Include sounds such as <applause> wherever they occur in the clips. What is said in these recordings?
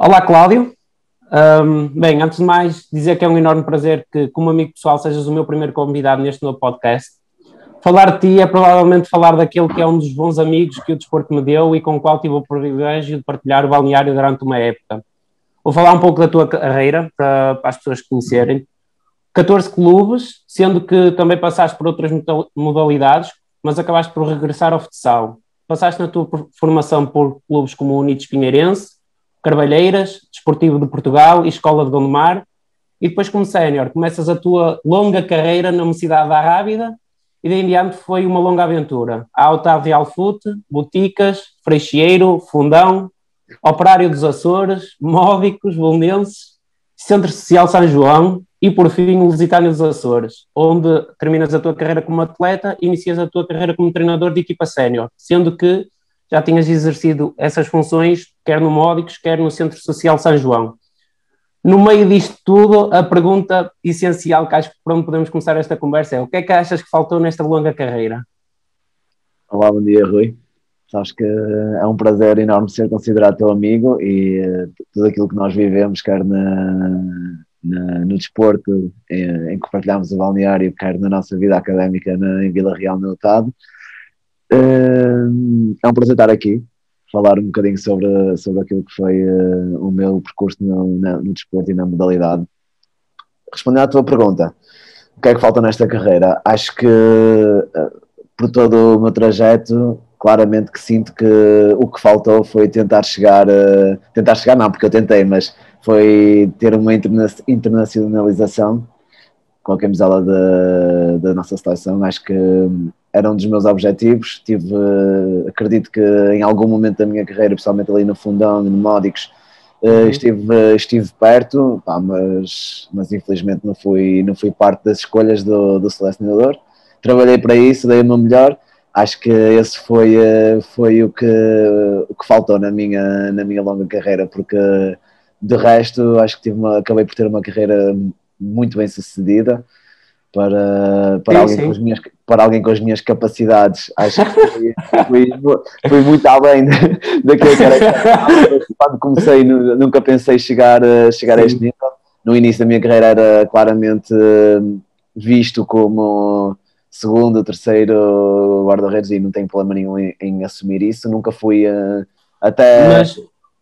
Olá, Cláudio. Um, bem, antes de mais, dizer que é um enorme prazer que, como amigo pessoal, sejas o meu primeiro convidado neste novo podcast. Falar de ti é provavelmente falar daquele que é um dos bons amigos que o desporto me deu e com o qual tive o privilégio de partilhar o balneário durante uma época. Vou falar um pouco da tua carreira para, para as pessoas conhecerem. 14 clubes, sendo que também passaste por outras modalidades, mas acabaste por regressar ao futsal. Passaste na tua formação por clubes como o Unidos Pinheirense, Carvalheiras, Desportivo de Portugal e Escola de Gondomar. E depois, como sénior, começas a tua longa carreira na Mocidade da Rábida e daí em diante foi uma longa aventura. A Otávio Real Fute, Boticas, Freixeiro, Fundão, Operário dos Açores, Módicos, Bolonenses, Centro Social São João e, por fim, o Lusitânio dos Açores, onde terminas a tua carreira como atleta e inicias a tua carreira como treinador de equipa sénior, sendo que já tinhas exercido essas funções, quer no Módicos, quer no Centro Social São João. No meio disto tudo, a pergunta essencial que acho que por podemos começar esta conversa é: o que é que achas que faltou nesta longa carreira? Olá, bom dia, Rui. Sabes que é um prazer enorme ser considerado teu amigo e uh, tudo aquilo que nós vivemos, quer na, na, no desporto, em, em, que partilhamos o balneário, quer na nossa vida académica na, em Vila Real, no Estado. Uh, é um prazer estar aqui, falar um bocadinho sobre, sobre aquilo que foi uh, o meu percurso no, na, no desporto e na modalidade. Respondendo à tua pergunta, o que é que falta nesta carreira? Acho que por todo o meu trajeto claramente que sinto que o que faltou foi tentar chegar, tentar chegar não, porque eu tentei, mas foi ter uma interna internacionalização com a camisola da, da nossa seleção, acho que era um dos meus objetivos, tive, acredito que em algum momento da minha carreira, principalmente ali no Fundão, no Módicos, eh, uhum. estive, estive perto, pá, mas, mas infelizmente não fui, não fui parte das escolhas do, do selecionador, trabalhei para isso, dei o meu melhor, acho que esse foi, eh, foi o, que, o que faltou na minha, na minha longa carreira, porque de resto acho que tive uma, acabei por ter uma carreira muito bem sucedida para, para, sim, alguém sim. Com as minhas, para alguém com as minhas capacidades. Acho que fui, fui, fui muito além daquilo que era. <laughs> Quando comecei, nunca pensei chegar, chegar a este nível. No início da minha carreira era claramente visto como segundo, terceiro guarda-redes e não tenho problema nenhum em, em assumir isso. Nunca fui uh, até. Mas,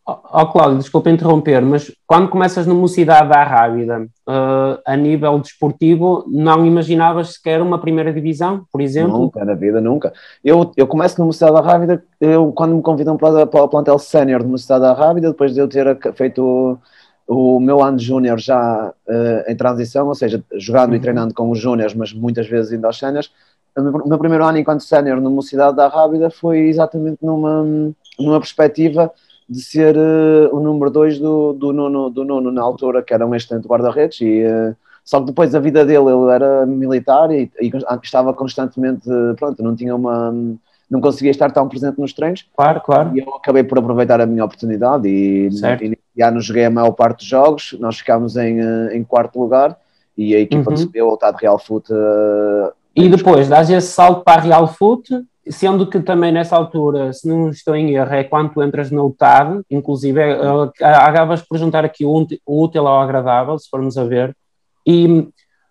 oh, Cláudio, desculpa interromper, mas quando começas na Mocidade da Rábida, uh, a nível desportivo, não imaginavas sequer uma primeira divisão, por exemplo? Nunca, na vida, nunca. Eu, eu começo na Mocidade da Rábida, eu, quando me convidam para, para o plantel sénior de Mocidade da Rábida, depois de eu ter feito o meu ano de júnior já uh, em transição, ou seja, jogando uhum. e treinando com os júniores, mas muitas vezes indo aos séniores. O meu primeiro ano enquanto sénior na Mocidade da Rábida foi exatamente numa, numa perspectiva de ser uh, o número 2 do, do, nono, do nono na altura, que era um excelente guarda-redes, e uh, só que depois a vida dele, ele era militar e, e estava constantemente, pronto, não tinha uma não conseguia estar tão presente nos treinos. Claro, claro. E eu acabei por aproveitar a minha oportunidade e, e já nos joguei a maior parte dos jogos. Nós ficámos em, eh, em quarto lugar e a equipa uhum. recebeu o de Real Foot. Uh, e depois dás esse salto para a Real Foot, sendo que também nessa altura, se não estou em erro, é quando tu entras na UTAD, inclusive é, é, acabas por juntar aqui o útil ao agradável, se formos a ver. E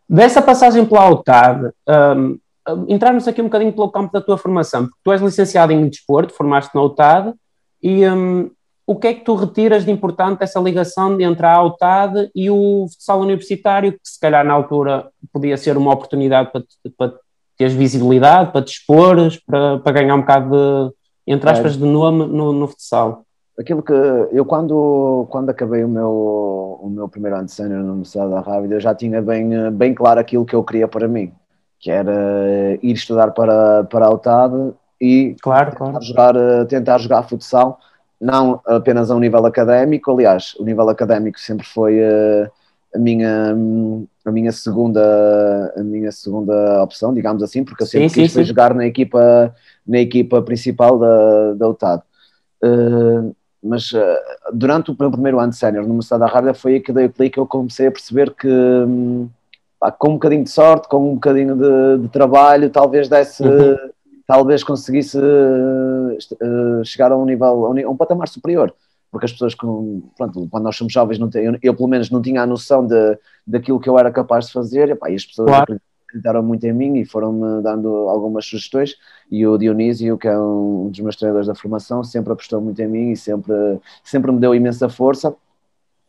dessa passagem pela UTAD, um, entrarmos aqui um bocadinho pelo campo da tua formação, porque tu és licenciado em desporto, formaste na UTAD, e um, o que é que tu retiras de importante dessa ligação entre a UTAD e o futsal universitário, que se calhar na altura podia ser uma oportunidade para, para teres visibilidade, para te expores, para, para ganhar um bocado de, entre aspas, de nome no, no futsal? Aquilo que eu quando, quando acabei o meu, o meu primeiro ano de sénior na Universidade da Rábida, eu já tinha bem, bem claro aquilo que eu queria para mim que era ir estudar para, para a UTAD e claro, tentar, claro. Jogar, tentar jogar futsal, não apenas a um nível académico, aliás, o nível académico sempre foi uh, a, minha, a, minha segunda, a minha segunda opção, digamos assim, porque eu sempre sim, quis sim, sim. jogar na equipa, na equipa principal da, da UTAD. Uh, mas uh, durante o meu primeiro ano de sénior no Universidade da Rábida foi aí que dei o clique eu comecei a perceber que um, pá, com um bocadinho de sorte, com um bocadinho de, de trabalho, talvez desse, uhum. talvez conseguisse uh, chegar a um nível, a um patamar superior. Porque as pessoas, com, pronto, quando nós somos jovens, não tem, eu, eu, pelo menos não tinha a noção de, daquilo que eu era capaz de fazer, e, pá, e as pessoas claro. acreditaram muito em mim e foram-me dando algumas sugestões, e o Dionísio, que é um dos meus treinadores da formação, sempre apostou muito em mim e sempre, sempre me deu imensa força,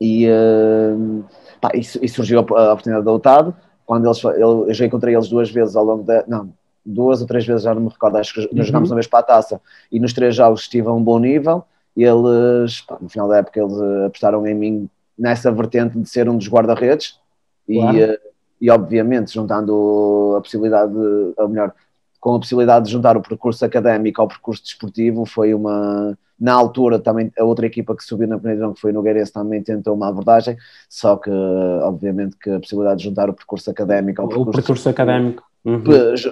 e, uh, pá, e, e, surgiu a, oportunidade da UTAD, quando eles, eu já encontrei eles duas vezes ao longo da, não, duas ou três vezes, já não me recordo, acho que nós uhum. jogámos uma vez para a taça. E nos três jogos estive a um bom nível eles, pá, no final da época, eles eh, apostaram em mim nessa vertente de ser um dos guarda-redes claro. e, eh, e, obviamente, juntando a possibilidade, de, ou melhor, com a possibilidade de juntar o percurso académico ao percurso desportivo, foi uma. Na altura, também a outra equipa que subiu na primeira divisão, que foi no Nogueirense, também tentou uma abordagem, só que, obviamente, que a possibilidade de juntar o percurso académico ao percurso. O percurso académico uhum.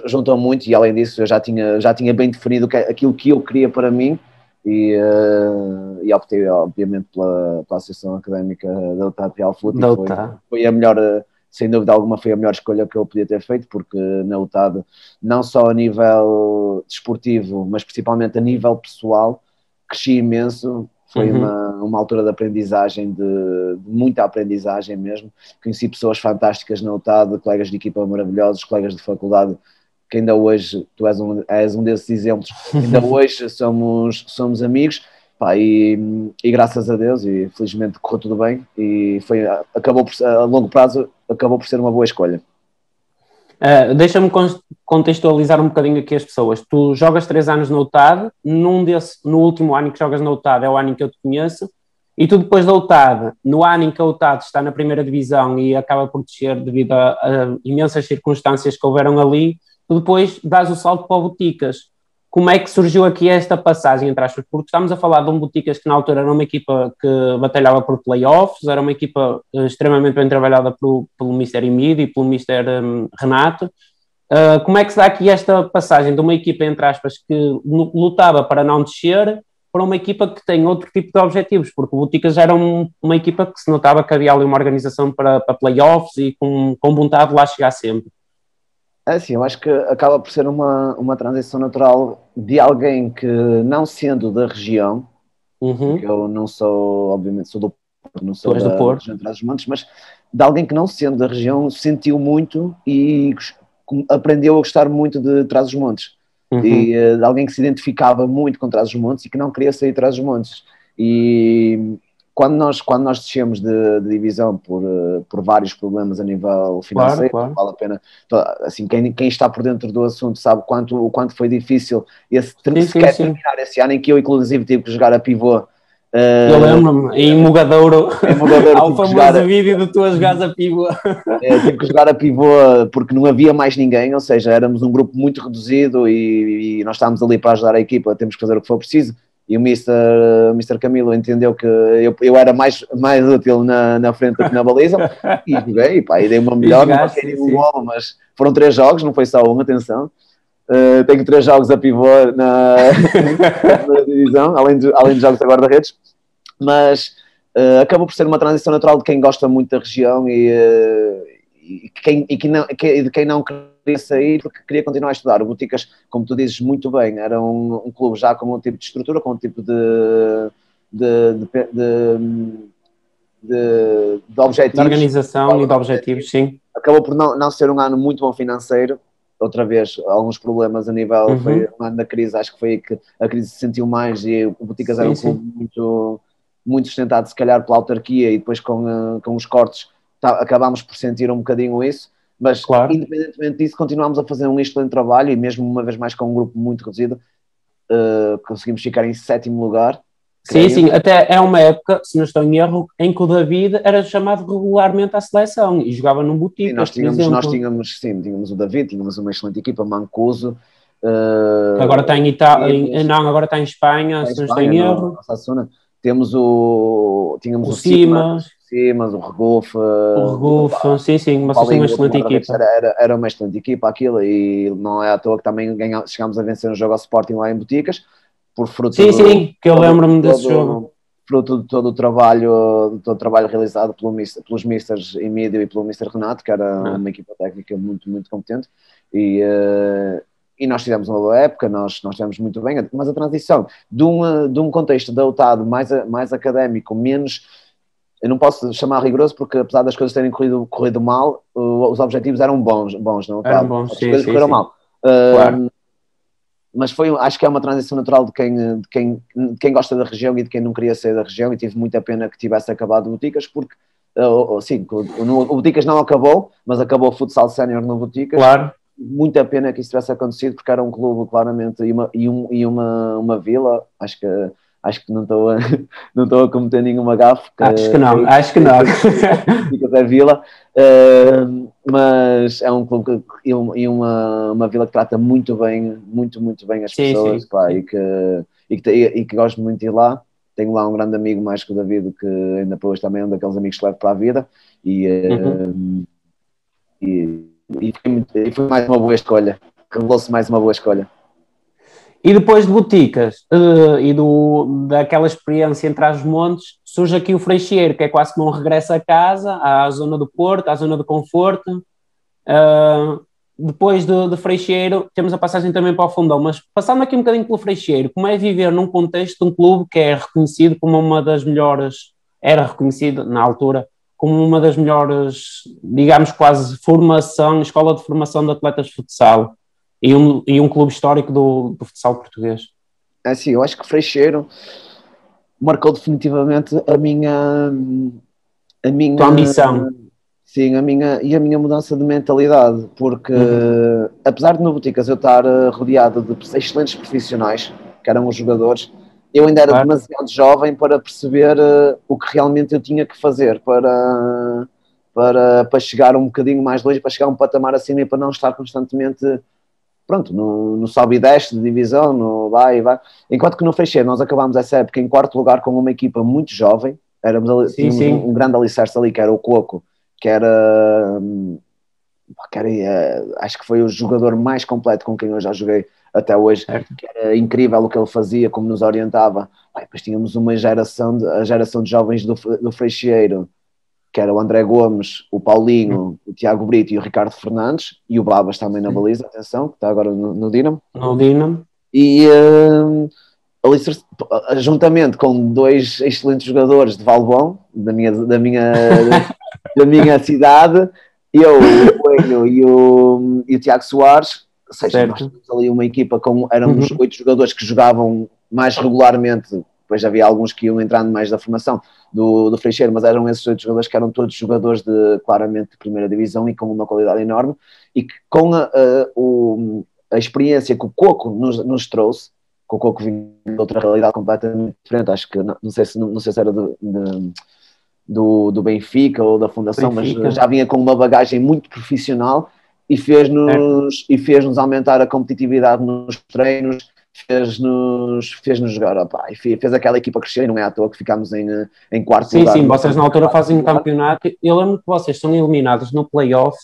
juntou muito e além disso eu já tinha, já tinha bem definido aquilo que eu queria para mim e, uh, e optei obviamente pela, pela Associação Académica da UTAD Real Foot foi, foi, a melhor, sem dúvida alguma foi a melhor escolha que eu podia ter feito porque na UTAD não só a nível desportivo mas principalmente a nível pessoal cresci imenso foi uhum. uma, uma altura de aprendizagem, de, de, muita aprendizagem mesmo. Conheci pessoas fantásticas na UTAD, colegas de equipa maravilhosos, colegas de faculdade, que ainda hoje, tu és um, és um desses exemplos, <laughs> ainda hoje somos, somos amigos. Pá, e, e, graças a Deus, e felizmente correu tudo bem, e foi, acabou por, a longo prazo, acabou por ser uma boa escolha. Uh, Deixa-me contextualizar um bocadinho aqui as pessoas. Tu jogas três anos na UTAD, num desse, no último ano que jogas na UTAD é o ano em que eu te conheço, e tu depois da UTAD, no ano em que a UTAD está na primeira divisão e acaba por descer devido a, a imensas circunstâncias que houveram ali, tu depois dás o salto para o Boticas como é que surgiu aqui esta passagem entre aspas? Porque estamos a falar de um Boticas que na altura era uma equipa que batalhava por playoffs, era uma equipa uh, extremamente bem trabalhada pelo, pelo Mr. Emílio e pelo Mr. Um, Renato. Uh, como é que se dá aqui esta passagem de uma equipa, entre aspas, que lutava para não descer para uma equipa que tem outro tipo de objetivos? Porque o Boticas era um, uma equipa que se notava que havia ali uma organização para, para playoffs e com, com vontade de lá chegar sempre. É assim, eu acho que acaba por ser uma, uma transição natural de alguém que, não sendo da região, uhum. eu não sou, obviamente, sou do Porto, não sou da, do Porto. dos Montes, mas de alguém que, não sendo da região, sentiu muito e aprendeu a gostar muito de Trás-os-Montes. Uhum. E uh, de alguém que se identificava muito com Trás-os-Montes e que não queria sair de Trás-os-Montes. E, quando nós, quando nós descemos de, de divisão por, eh, por vários problemas a nível financeiro, claro, claro. vale a pena, assim, quem, quem está por dentro do assunto sabe quanto, o quanto foi difícil esse, sim, sequer sim, terminar esse ano em que eu, inclusive, tive que jogar a pivô. Uh, eu lembro-me, em Mugadouro, em Mugadouro <laughs> há o famoso jogar, vídeo de tu a jogares a pivô. <laughs> É, tive que jogar a pivô porque não havia mais ninguém, ou seja, éramos um grupo muito reduzido e, e nós estávamos ali para ajudar a equipa, temos que fazer o que for preciso e o Mr. Mr. Camilo entendeu que eu, eu era mais, mais útil na, na frente do que na baliza <laughs> e joguei, pá, e dei uma melhor, não marquei nenhum gol, mas foram três jogos, não foi só um, atenção. Uh, tenho três jogos a pivô na, <laughs> na divisão, além, de, além de jogos de guarda-redes, mas uh, acabou por ser uma transição natural de quem gosta muito da região e, uh, e, quem, e, que não, que, de quem não queria sair porque queria continuar a estudar. O Boticas, como tu dizes muito bem, era um, um clube já com um tipo de estrutura, com um tipo de, de, de, de, de, de objetivos. De organização e de objetivos, sim. Acabou por não, não ser um ano muito bom financeiro, outra vez alguns problemas a nível uhum. foi um ano da crise, acho que foi aí que a crise se sentiu mais e o Boticas sim, era um clube muito, muito sustentado se calhar pela autarquia e depois com, eh, com os cortes tá, acabámos por sentir um bocadinho isso mas, claro. independentemente disso, continuamos a fazer um excelente trabalho e, mesmo uma vez mais com um grupo muito reduzido, uh, conseguimos ficar em sétimo lugar. Sim, sim, até é uma época, se não estou em erro, em que o David era chamado regularmente à seleção e jogava num botico. Nós tínhamos, nós tínhamos, sim, tínhamos o David, tínhamos uma excelente equipa, Mancuso. Uh, agora está em Itália, não, agora está em Espanha, está se não estou em erro. Temos o, tínhamos o, o Simas, Simas, o Regufa. O Regufa, sim, sim, mas assim uma excelente equipa. Era, era, uma excelente equipa aquilo e não é à toa que também chegámos a vencer um jogo ao Sporting lá em Boticas, por fruto Sim, do, sim, que eu lembro-me desse jogo. Fruto de todo o trabalho, todo o trabalho realizado pelo, pelos Misters Emílio e pelo Mister Renato, que era ah. uma equipa técnica muito, muito competente. E, uh, e nós tivemos uma boa época, nós, nós tivemos muito bem, mas a transição de um, de um contexto dotado mais, mais académico, menos, eu não posso chamar rigoroso porque apesar das coisas terem corrido, corrido mal, os objetivos eram bons, bons não? Eram bons, As sim, coisas sim, correram sim. mal. Claro. Uh, mas foi, acho que é uma transição natural de quem, de, quem, de quem gosta da região e de quem não queria sair da região e tive muita pena que tivesse acabado o Boticas porque uh, sim, o, o Boticas não acabou, mas acabou o futsal sénior no Boticas. Claro muita pena que isso tivesse acontecido porque era um clube claramente e uma, e um, e uma, uma vila, acho que acho que não estou a, não estou a cometer nenhuma gafe. Acho que não, acho que não. Fica até vila, uh, mas é um clube que, e, uma, uma vila que trata muito bem, muito, muito bem as Sim, pessoas sim. pá, e, que, e, que, e que gosto muito de ir lá. Tenho lá um grande amigo, mais que o David, que ainda para hoje também é um daqueles amigos que levo para a vida. E, Uhum. uh, e, e foi, mais uma boa escolha. Revelou-se mais uma boa escolha. E depois de Boticas eh, e do, daquela experiência entre as montes, surge aqui o Freixeiro, que é quase como um regresso a casa, à zona do Porto, à zona de conforto. Eh, depois do, do Freixeiro, temos a passagem também para o Fundão, mas passando aqui um bocadinho pelo Freixeiro, como é viver num contexto de um clube que é reconhecido como uma das melhores, era reconhecido na altura, como uma das melhores, digamos quase, formação, escola de formação de atletas de futsal e um, e um clube histórico do, do futsal português. É assim, eu acho que Freixeiro marcou definitivamente a minha a minha Tua ambição. sim, a minha e a minha mudança de mentalidade, porque Uhum. apesar de no Boticas eu estar eh, rodeado de excelentes profissionais, que eram os jogadores, eu ainda era Claro. demasiado jovem para perceber eh, o que realmente eu tinha que fazer para para, para chegar um bocadinho mais longe, para chegar um patamar acima e para não estar constantemente pronto, no, no sobe e desce de divisão, no vai e vai. Enquanto que no Freixeiro nós acabámos essa época em quarto lugar com uma equipa muito jovem, éramos ali, Sim, tínhamos sim. Um, um grande alicerce ali, que era o Coco, que era, hum, que era, eh, acho que foi o jogador mais completo com quem eu já joguei até hoje, que era incrível o que ele fazia, como nos orientava. Ai, depois tínhamos uma geração, de, a geração de jovens do, do Freixeiro, que era o André Gomes, o Paulinho, o Tiago Brito e o Ricardo Fernandes, e o Babas também na baliza, atenção, que está agora no, no Dinamo. No Dinamo. E hum, ali, juntamente com dois excelentes jogadores de Valbon, da minha, da minha, <laughs> da minha cidade, eu, o Coelho e o, e o Tiago Soares, ou seja, Certo. nós tínhamos ali uma equipa com, éramos Uhum. oito jogadores que jogavam mais regularmente, depois havia alguns que iam entrando mais da formação do, do Freixeiro, mas eram esses oito jogadores que eram todos jogadores de, claramente, de primeira divisão e com uma qualidade enorme, e que com a, a- o- a experiência que o Coco nos, nos trouxe, que o Coco vinha de outra realidade completamente diferente, acho que, não, não sei, se, não sei se era do, de- do, do Benfica ou da Fundação, Benfica. mas já vinha com uma bagagem muito profissional e fez-nos e fez-nos aumentar a competitividade nos treinos, fez-nos fez -nos jogar, opá, e fe- fez aquela equipa crescer, e não é à toa que ficámos em, em quarto Sim, lugar. sim, vocês na altura fazem um campeonato. Eu lembro que vocês são eliminados no playoff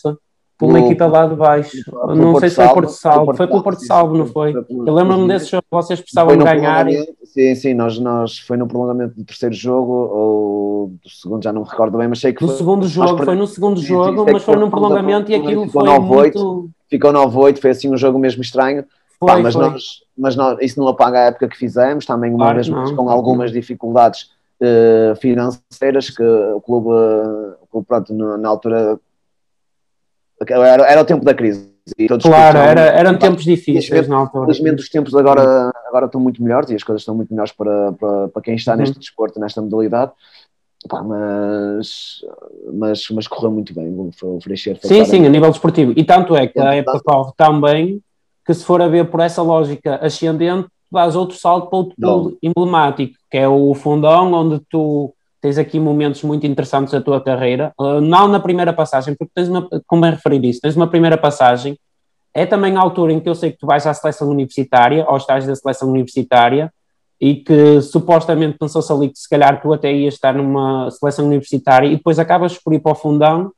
por uma equipa lá de baixo. Não sei se foi Porto Salvo, foi pelo Porto sim, Salvo, não foi? Eu lembro-me desse jogo que vocês precisavam ganhar. Sim, sim, nós, nós foi no prolongamento do terceiro jogo ou do segundo, já não me recordo bem, mas sei que No foi, segundo jogo, foi no segundo jogo, mas foi num prolongamento e aquilo foi 9-8. muito. ficou 9-8, foi assim um jogo mesmo estranho. Pá, mas foi. nós, mas nós, isso não apaga a época que fizemos, também uma Claro vez mais com algumas dificuldades eh, financeiras que o clube, eh, o clube pronto, na altura era, era o tempo da crise. E todos Claro, era, eram tempos difíceis na altura. Felizmente os tempos agora, agora estão muito melhores e as coisas estão muito melhores para, para, para quem está Uhum. neste desporto, nesta modalidade. Pá, mas, mas, mas correu muito bem o o Freixeiro. foi Sim, sim, a nível desportivo. E tanto é que a época corre tão bem que se for a ver por essa lógica ascendente, dás outro salto para outro Não. emblemático, que é o Fundão, onde tu tens aqui momentos muito interessantes da tua carreira. Uh, não na primeira passagem, porque tens uma, como é referir isso, tens uma primeira passagem, é também a altura em que eu sei que tu vais à seleção universitária, aos estágios da seleção universitária, e que supostamente pensou-se ali que se calhar tu até ias estar numa seleção universitária e depois acabas por ir para o fundão,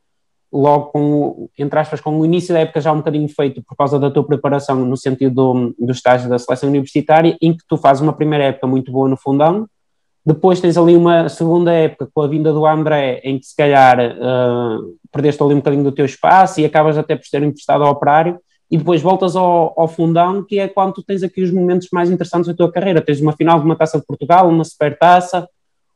logo com, entre aspas, com o início da época já um bocadinho feito por causa da tua preparação no sentido do, do estágio da seleção universitária, em que tu fazes uma primeira época muito boa no fundão, depois tens ali uma segunda época com a vinda do André, em que se calhar uh, perdeste ali um bocadinho do teu espaço e acabas até por ser emprestado ao operário, e depois voltas ao, ao, fundão, que é quando tu tens aqui os momentos mais interessantes da tua carreira. Tens uma final de uma taça de Portugal, uma supertaça.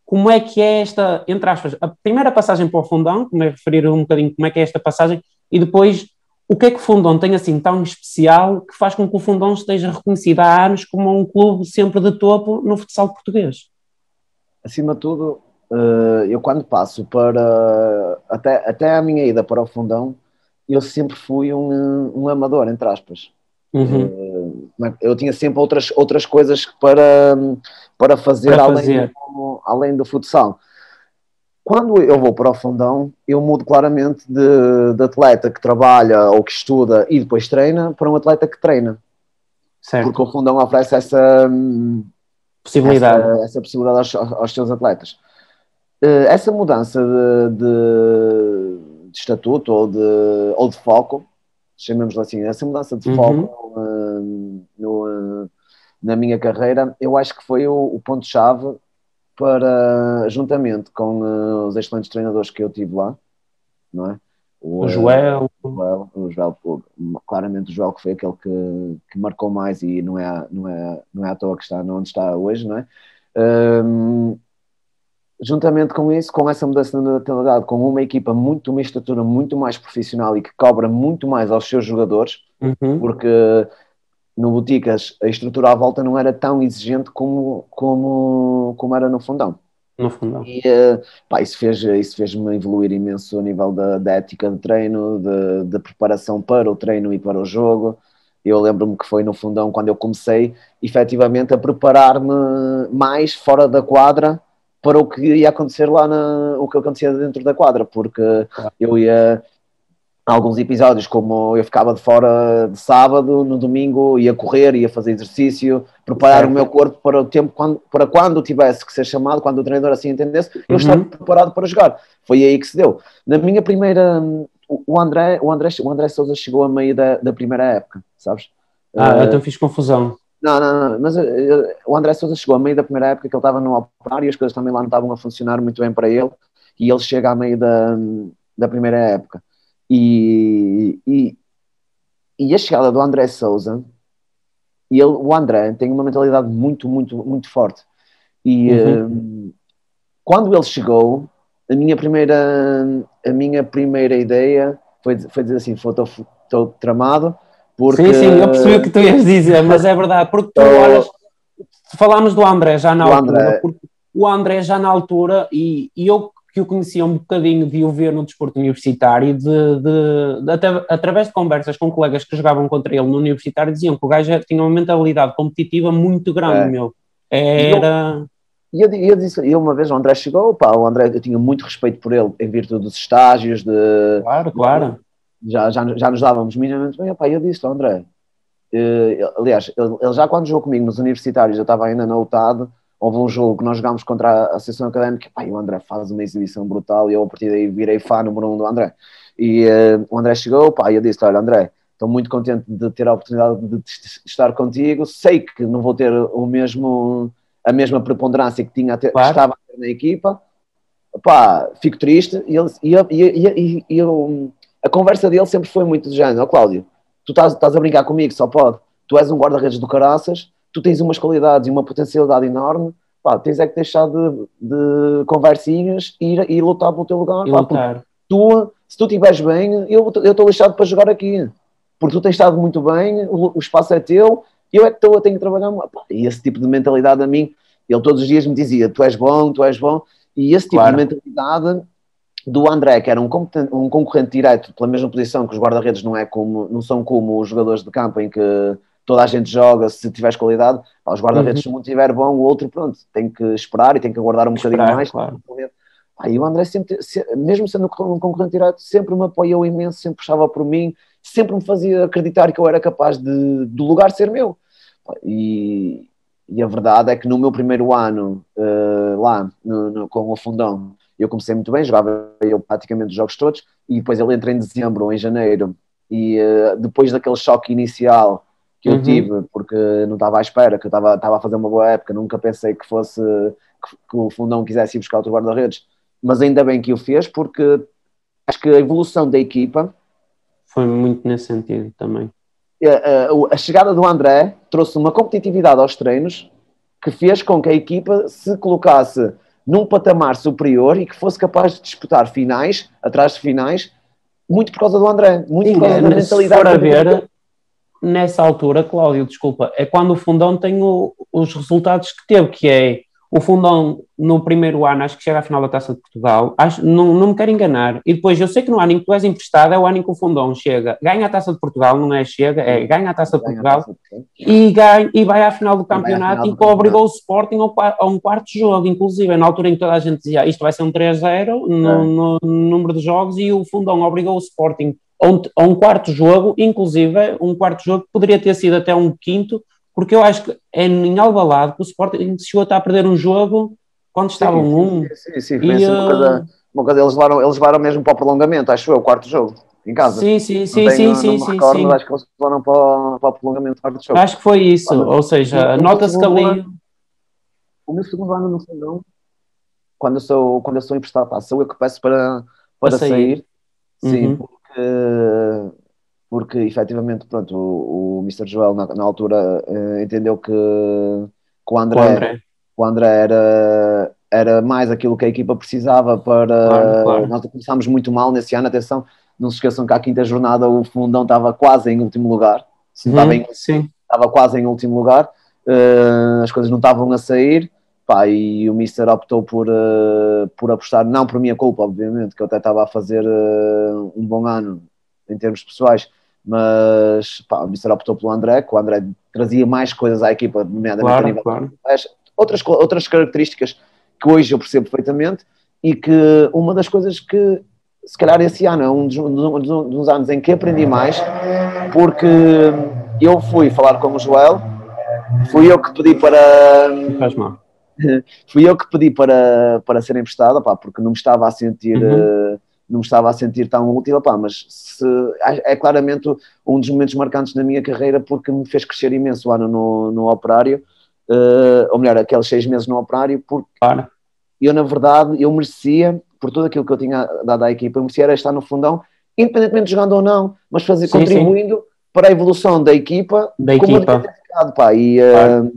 Como é que é esta, entre aspas, a primeira passagem para o fundão, como é referir um bocadinho como é que é esta passagem, e depois o que é que o Fundão tem assim tão especial que faz com que o Fundão esteja reconhecido há anos como um clube sempre de topo no futsal português? Acima de tudo, eh, eu quando passo para até, até a minha ida para o Fundão, eu sempre fui um, um amador, entre aspas. Uhum. Eh, eu tinha sempre outras, outras coisas para, para fazer, para fazer. Além, do, além do futsal quando eu vou para o fundão, eu mudo claramente de, de, atleta que trabalha ou que estuda e depois treina para um atleta que treina. Certo. Porque o fundão oferece essa possibilidade, essa, essa possibilidade aos, aos, seus atletas. Eh, essa mudança de, de, de, estatuto ou de, ou de foco, chamemos assim, essa mudança de foco uhum. no, no, na minha carreira, eu acho que foi o, o ponto-chave para, juntamente com os excelentes treinadores que eu tive lá, não é? O, o Joel. O Joel, o Joel, claramente o Joel que foi aquele que, que marcou mais e não é, não, é, não é à toa que está onde está hoje, não é? Um, juntamente com isso, com essa mudança de mentalidade, com uma equipa muito, uma estrutura muito mais profissional e que cobra muito mais aos seus jogadores, uhum. porque no Boticas a estrutura à volta não era tão exigente como, como, como era no fundão. No fundão. E uh, pá, isso fez-me isso fez evoluir imenso a nível da, da ética de treino, de, preparação para o treino e para o jogo. Eu lembro-me que foi no fundão quando eu comecei efetivamente a preparar-me mais fora da quadra para o que ia acontecer lá, na, o que acontecia dentro da quadra, porque eu ia alguns episódios, como eu ficava de fora de sábado, no domingo ia correr, ia fazer exercício, preparar certo. o meu corpo para o tempo, quando, para quando tivesse que ser chamado, quando o treinador assim entendesse, eu uhum. estar preparado para jogar. Foi aí que se deu. Na minha primeira, o André, o André, o André Souza chegou a meio da, da primeira época, sabes? Ah, uh, então fiz confusão. Não, não, não, mas uh, o André Souza chegou a meio da primeira época que ele estava no operário e as coisas também lá não estavam a funcionar muito bem para ele, e ele chega a meio da, da primeira época. E, e, e a chegada do André Souza, e ele, o André tem uma mentalidade muito, muito, muito forte. E uhum. um, quando ele chegou, a minha primeira, a minha primeira ideia foi, foi dizer assim: estou tramado. Porque... Sim, sim, eu percebi o que tu ias dizer, mas é verdade, porque tu olhas, falámos do André já na altura, André. o André já na altura, e, e eu que o conhecia um bocadinho de o ver no desporto universitário, de, de, de até, através de conversas com colegas que jogavam contra ele no universitário, diziam que o gajo tinha uma mentalidade competitiva muito grande, é. meu. Era. E eu, eu, disse, eu uma vez o André chegou, pá, o André, eu tinha muito respeito por ele em virtude dos estágios, de. Claro, claro. Já, já, já nos dávamos minimamente bem, pá, eu disse, André. Uh, aliás, ele, ele, já quando jogou comigo nos universitários, eu estava ainda na UTAD, houve um jogo que nós jogámos contra a Associação Académica, pá, e o André faz uma exibição brutal e eu a partir daí virei fã número um do André. E uh, o André chegou, pá, e eu disse, olha André, estou muito contente de ter a oportunidade de estar contigo, sei que não vou ter o mesmo, a mesma preponderância que, tinha ter, claro. que estava a ter na equipa, pá, fico triste, e, ele, e, e, e, e a conversa dele sempre foi muito de género, oh, Cláudio, tu estás, estás a brincar comigo, só pode, tu és um guarda-redes do caraças, tu tens umas qualidades e uma potencialidade enorme, pá, tens é que deixar de, de conversinhas e ir e lutar pelo teu lugar. Pá, lutar. Tu, se tu estiveres bem, eu estou lixado para jogar aqui. Porque tu tens estado muito bem, o, o espaço é teu, eu é que estou, tenho que trabalhar. Pá, e esse tipo de mentalidade a mim, ele todos os dias me dizia: Tu és bom, tu és bom. E esse tipo claro. de mentalidade do André, que era um, um concorrente direto pela mesma posição que os guarda-redes não, é como, não são como os jogadores de campo em que toda a gente joga, se tiveres qualidade, pá, os guarda-redes, uhum. se um tiver bom, o outro, pronto, tem que esperar e tem que aguardar um esperar, bocadinho mais. Claro. Pá, e o André sempre, mesmo sendo um concorrente direto, sempre me apoiou imenso, sempre puxava por mim, sempre me fazia acreditar que eu era capaz de, do lugar ser meu. E, e, a verdade é que no meu primeiro ano uh, lá no, no, com o Fundão, eu comecei muito bem, jogava eu praticamente os jogos todos, e depois ele entra em dezembro ou em janeiro, e uh, depois daquele choque inicial que eu uhum. tive, porque não estava à espera, que eu estava, estava a fazer uma boa época, nunca pensei que fosse que, que o fundão quisesse ir buscar outro guarda-redes, mas ainda bem que o fez, porque acho que a evolução da equipa foi muito nesse sentido também. a, a chegada do André trouxe uma competitividade aos treinos que fez com que a equipa se colocasse num patamar superior e que fosse capaz de disputar finais, atrás de finais, muito por causa do André, muito por causa da mentalidade. Se for a ver, nessa altura, Cláudio, desculpa, é quando o Fundão tem o, os resultados que teve, que é o Fundão, no primeiro ano, acho que chega à final da Taça de Portugal, acho, não, não me quero enganar. E depois, eu sei que no ano em que tu és emprestado, é o ano em que o Fundão chega, ganha a Taça de Portugal, não é? Chega, é ganha a Taça de Portugal taça de e, ganha, e vai à final do campeonato e, e obrigou o Sporting ao, a um quarto jogo, inclusive, na altura em que toda a gente dizia isto vai ser um 3-0 no, é. no, número de jogos e o Fundão obrigou o Sporting a um, a um quarto jogo, inclusive um quarto jogo que poderia ter sido até um quinto, porque eu acho que é em Alvalade que o Sporting chegou a estar a perder um jogo quando estavam um. Sim, sim, sim. E, assim, uma, coisa, uma coisa, eles, levaram, eles levaram mesmo para o prolongamento, acho eu, o quarto jogo, em casa. Sim, sim, sim, tenho, sim, sim, sim, recordo, sim. Acho que eles levaram para, para o prolongamento do quarto jogo. Acho que foi isso, Olha, ou seja, nota-se que ali. O meu segundo ano no fundão, quando eu sou, quando eu sou emprestado, pá, sou eu que peço para, para, para sair. sair. Sim, uhum. Porque porque efetivamente pronto, o, o Mr. Joel na, na altura uh, entendeu que, que, o André, o André, o André era, era mais aquilo que a equipa precisava para. Claro, claro. Nós começámos muito mal nesse ano, atenção, não se esqueçam que à quinta jornada o fundão estava quase em último lugar. Estava, em, sim. estava quase em último lugar, uh, as coisas não estavam a sair. Pá, e o Mister optou por, uh, por apostar, não por minha culpa, obviamente, que eu até estava a fazer uh, um bom ano em termos pessoais, mas pá, o Mister optou pelo André, que o André trazia mais coisas à equipa, nomeadamente claro, a nível claro. outras, outras características que hoje eu percebo perfeitamente e que uma das coisas que se calhar esse ano é um dos, um dos anos em que aprendi mais, porque eu fui falar com o Joel, fui eu que pedi para. Faz mal. <laughs> Fui eu que pedi para, para ser emprestado, pá, porque não me estava a sentir. Uhum. Uh, não me estava a sentir tão útil, pá, mas se, é, claramente um dos momentos marcantes na minha carreira porque me fez crescer imenso o ano no, no operário, uh, ou melhor, aqueles seis meses no operário, porque claro. eu, na verdade, eu merecia, por tudo aquilo que eu tinha dado à equipa, eu merecia estar no fundão, independentemente de jogando ou não, mas fazer, sim, contribuindo sim. para a evolução da equipa, da equipa. Pá, e, claro. uh,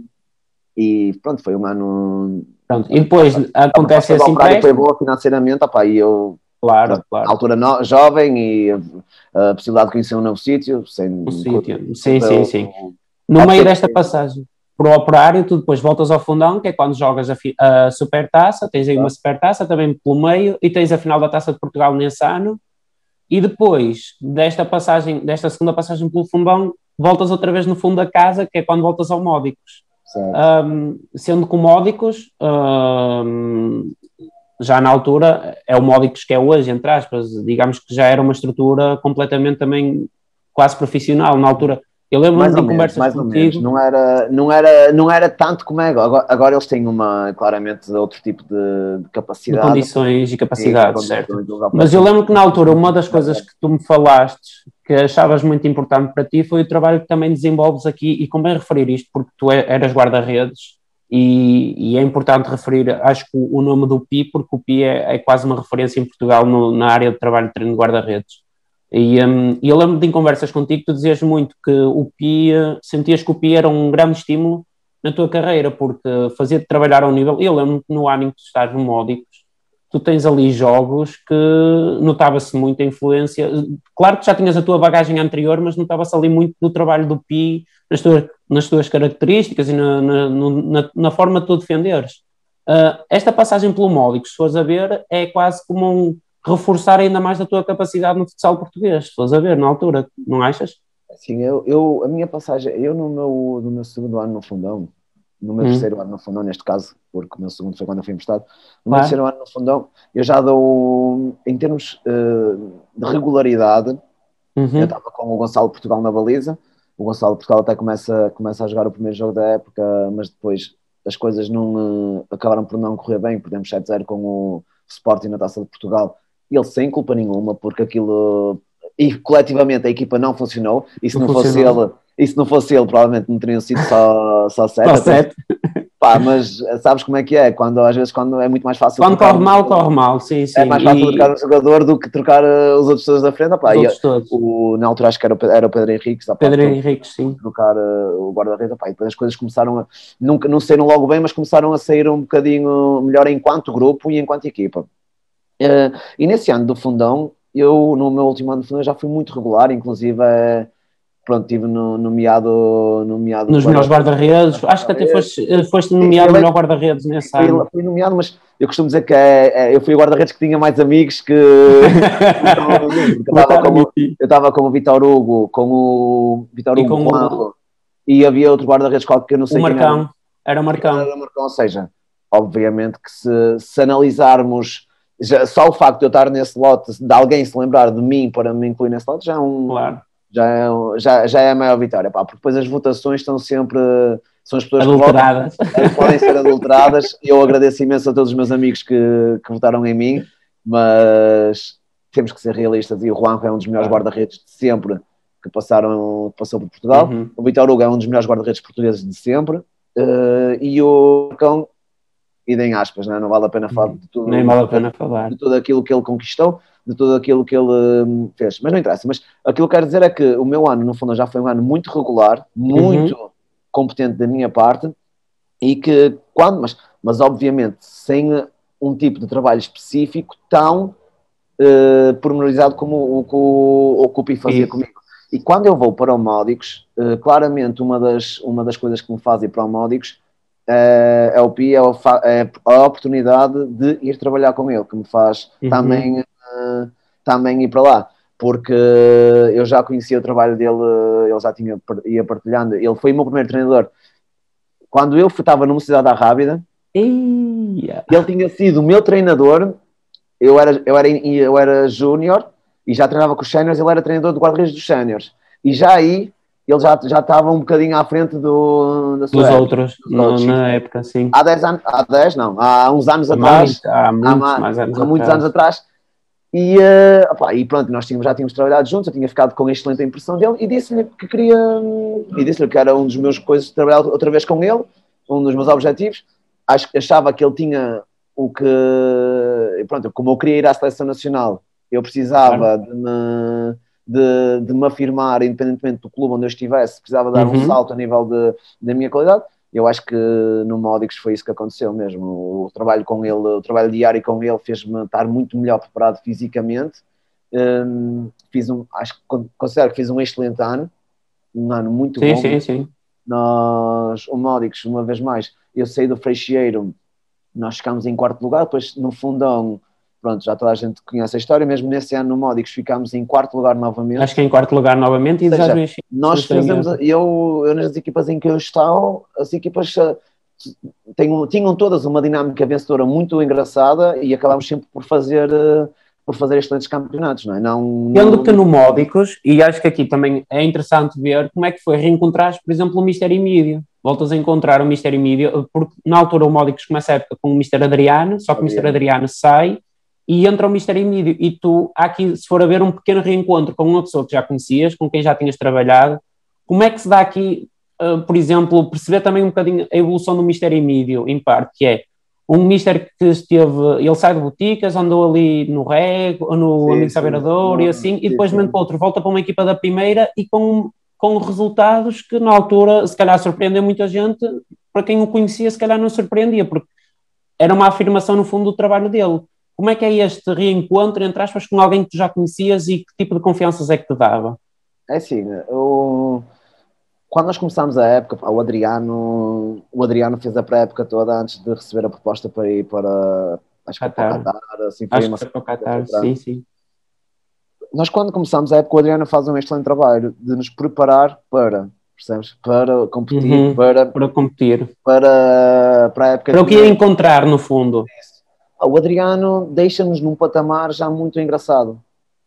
e pronto, foi um ano... Pronto. E depois acontece assim... Foi boa financeiramente, pá, e eu Claro, claro. Altura no, jovem e a possibilidade de conhecer um novo sítio. Sem, o sítio, sim, sim, sim. No meio desta passagem para o operário, tu depois voltas ao fundão, que é quando jogas a, a supertaça, tens aí uma supertaça também pelo meio e tens a final da Taça de Portugal nesse ano. E depois desta passagem, desta segunda passagem pelo fundão, voltas outra vez no fundo da casa, que é quando voltas ao Módicos. Um, sendo que o Módicos um, já na altura é o Módicos que é hoje, entre aspas, digamos que já era uma estrutura completamente também quase profissional. Na altura, eu lembro-me de conversas mais contigo. Ou menos. Não era, não, era, não era tanto como é agora. Agora eles têm uma, claramente, outro tipo de, de capacidade. De condições e capacidades, certo. Mas eu lembro que na altura, uma das coisas que tu me falaste, que achavas muito importante para ti, foi o trabalho que também desenvolves aqui, e convém referir isto, porque tu é, eras guarda-redes, e, e, é importante referir, acho que o, nome do PI, porque o PI é, é quase uma referência em Portugal no, na área de trabalho de treino de guarda-redes. E, um, eu lembro de em conversas contigo, tu dizias muito que o PI, sentias que o PI era um grande estímulo na tua carreira, porque fazia-te trabalhar ao nível. Eu lembro que no ano em que tu estás no Módicos, tu tens ali jogos que notava-se muita influência. Claro que já tinhas a tua bagagem anterior, mas notava-se ali muito do trabalho do PI nas tuas, nas tuas características e na, na, na, na forma de tu defenderes. Uh, esta passagem pelo Módico, se fores a ver, é quase como um reforçar ainda mais a tua capacidade no futsal português, se fores a ver, na altura, não achas? Sim, eu, eu, a minha passagem, eu no meu, no meu segundo ano no fundão, no meu hum. terceiro ano no fundão, neste caso, porque o meu segundo foi quando eu fui emprestado, no meu terceiro ano no fundão, eu já dou, em termos uh, de regularidade, uhum. eu estava com o Gonçalo Portugal na baliza, o Gonçalo Portugal até começa, começa a jogar o primeiro jogo da época, mas depois as coisas não uh, acabaram por não correr bem, perdemos 7-0 com o Sporting na Taça de Portugal, ele sem culpa nenhuma, porque aquilo e coletivamente a equipa não funcionou, e se não, não fosse ele, e se não fosse ele, provavelmente não teriam sido só, só sete. Só sete. Pá, mas sabes como é que é? Quando, às vezes quando é muito mais fácil. Quando corre mal, corre mal, sim, sim. É mais fácil e... trocar um jogador do que trocar uh, os outros todos da frente. Pá, os todos. O, na altura acho que era o, era o Pedro Henrique. Pá, Pedro Henrique, sim. Trocar uh, o guarda-redes. E depois as coisas começaram a. Nunca, não saíram logo bem, mas começaram a sair um bocadinho melhor enquanto grupo e enquanto equipa. Uh, e nesse ano do fundão, eu no meu último ano de fundão já fui muito regular, inclusive. Uh, pronto, tive no, nomeado, nomeado nos melhores guarda-redes. Acho que até foste, foste nomeado melhor guarda-redes nesse fui, ano. Fui nomeado, mas eu costumo dizer que é, é, eu fui o guarda-redes que tinha mais amigos que. eu estava com o Vitor Hugo, com o Vitor Hugo com o... e havia outro guarda-redes qualquer que eu não sei o Marcão. Era. era o Marcão. Era o Marcão, ou seja, obviamente que se, se analisarmos. Já, só o facto de eu estar nesse lote, de alguém se lembrar de mim para me incluir nesse lote, já é um, claro. já é, já, já é a maior vitória, pá, porque depois as votações estão sempre, são as pessoas adulteradas. que votam, podem ser adulteradas, eu agradeço imenso a todos os meus amigos que, que votaram em mim, mas temos que ser realistas, e o Juanjo é um dos melhores guarda-redes de sempre que passaram, passou por Portugal, uhum. o Vitor Hugo é um dos melhores guarda-redes portugueses de sempre, uh, e o Cão, idem aspas, não, é? não vale a pena falar uhum. de tudo, Nem vale a pena falar. de tudo aquilo que ele conquistou, de tudo aquilo que ele hum, fez. Mas não interessa. Mas aquilo que eu quero dizer é que o meu ano, no fundo, já foi um ano muito regular, muito uhum. competente da minha parte e que quando, mas, mas obviamente sem um tipo de trabalho específico tão uh, pormenorizado como o que o, o Cupi fazia Isso. comigo. E quando eu vou para o Módicos, uh, claramente uma das, uma das coisas que me faz ir para o Módicos uh, é o Pi, é, é, a oportunidade de ir trabalhar com ele, que me faz uhum. também também ir para lá, porque eu já conhecia o trabalho dele, ele já tinha, ia partilhando, ele foi o meu primeiro treinador. Quando eu estava numa cidade da Rábida, Eia. ele tinha sido o meu treinador, eu era, eu era, eu era júnior e já treinava com os séniores, ele era treinador do guarda-redes dos séniores. E já aí ele já, já estava um bocadinho à frente do, da dos outros, dos no, outros, na época, sim. Há 10 anos, há 10 não, há uns anos há atrás. Mais, há muitos, há, mais anos, há muitos anos atrás e, uh, opa, e pronto, nós tínhamos, já tínhamos trabalhado juntos, eu tinha ficado com a excelente impressão dele e disse-lhe que queria, e disse-lhe que era um dos meus coisas de trabalhar outra vez com ele, um dos meus objetivos. Acho, achava que ele tinha o que, pronto, como eu queria ir à seleção nacional, eu precisava de, me, de, de me afirmar, independentemente do clube onde eu estivesse, precisava dar uhum. um salto a nível de, da minha qualidade eu acho que no Módicos foi isso que aconteceu mesmo. O trabalho com ele, o trabalho diário com ele fez-me estar muito melhor preparado fisicamente. Um, fiz um, acho que considero que fiz um excelente ano, um ano muito sim, bom. Sim, sim, Nós, o Módicos, uma vez mais, eu saí do Freixeiro, nós ficámos em quarto lugar, depois no fundão pronto, já toda a gente conhece a história, mesmo nesse ano no Módicos ficámos em quarto lugar novamente. Acho que é em quarto lugar novamente e seja, nós fazemos, eu, eu nas equipas em que eu estou, as equipas eh, tinham, tinham todas uma dinâmica vencedora muito engraçada e acabámos sempre por fazer eh, por fazer excelentes campeonatos, não é? Não, que no Módicos, e acho que aqui também é interessante ver como é que foi reencontrar, por exemplo, o Mistério Mídia. Voltas a encontrar o Mistério Mídia, porque na altura o Módicos começa a época com o Mister Adriano, só que o Mister Adriano sai e entra o Mistério Mídio. E tu, aqui, se for a ver um pequeno reencontro com uma pessoa que já conhecias, com quem já tinhas trabalhado, como é que se dá aqui, uh, por exemplo, perceber também um bocadinho a evolução do Mistério Mídio, em parte, que é um Mister que esteve, ele sai de boticas, andou ali no Rego, no sim, Amigo Saberador e assim, sim, e depois, de momento para outro, volta para uma equipa da primeira e com, com resultados que na altura, se calhar, surpreendeu muita gente, para quem o conhecia, se calhar não surpreendia, porque era uma afirmação, no fundo, do trabalho dele. Como é que é este reencontro, entre aspas, com alguém que tu já conhecias e que tipo de confianças é que te dava? É assim, eu, quando nós começámos a época, o Adriano, o Adriano fez a pré-época toda antes de receber a proposta para ir para, acho que para o Qatar, assim, foi acho uma que para o Qatar, sim, sim. Nós quando começámos a época, o Adriano faz um excelente trabalho de nos preparar para percebes? Para competir, uhum, para, para competir, para, para a época. Para o que ia encontrar, no fundo. Isso o Adriano deixa-nos num patamar já muito engraçado.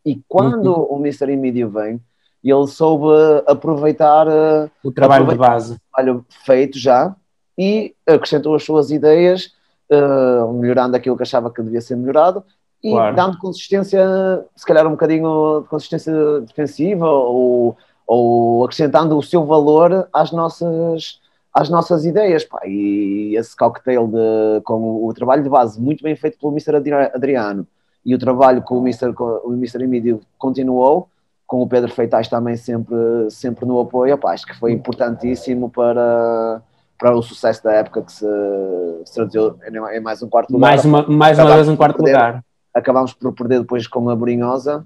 E quando uhum. o Mr. Immediate vem, ele soube aproveitar eh, o trabalho aproveitar de base. O trabalho feito já e acrescentou as suas ideias, uh, melhorando aquilo que achava que devia ser melhorado e claro. dando consistência, se calhar um bocadinho de consistência defensiva ou, ou acrescentando o seu valor às nossas às nossas ideias, pá, e esse cocktail de, com o, trabalho de base muito bem feito pelo Mr. Adriano e o trabalho com o Mr. Com o Mr. Emílio continuou, com o Pedro Feitais também sempre, sempre no apoio, pá, acho que foi importantíssimo para, para o sucesso da época que se, se traduziu em mais um quarto lugar. Mais uma, mais uma vez um quarto perder, lugar. Acabámos por perder depois com a Borinhosa,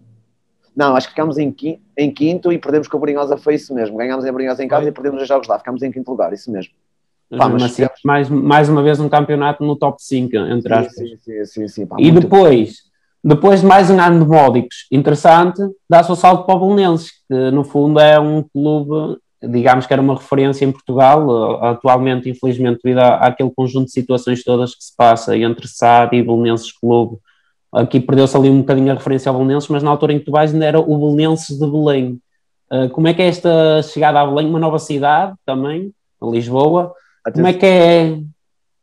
não, acho que ficámos em quinto, em quinto e perdemos com a Borinhosa, foi isso mesmo. Ganhámos a Borinhosa em casa e perdemos os jogos lá, ficámos em quinto lugar, isso mesmo. Pá, mas assim, mais, mais uma vez um campeonato no top 5, entre aspas. Sim, sim, sim, sim, pá, e depois, depois de mais um ano de módicos interessante, dá-se o salto para o Belenenses, que no fundo é um clube, digamos que era uma referência em Portugal, atualmente, infelizmente, devido àquele conjunto de situações todas que se passa entre SAD e Belenenses Clube, Aqui perdeu-se ali um bocadinho a referência ao Belenenses, mas na altura em que tu vais ainda era o Belenenses de Belém. Uh, como é que é esta chegada a Belém, uma nova cidade também, Lisboa? Como é que é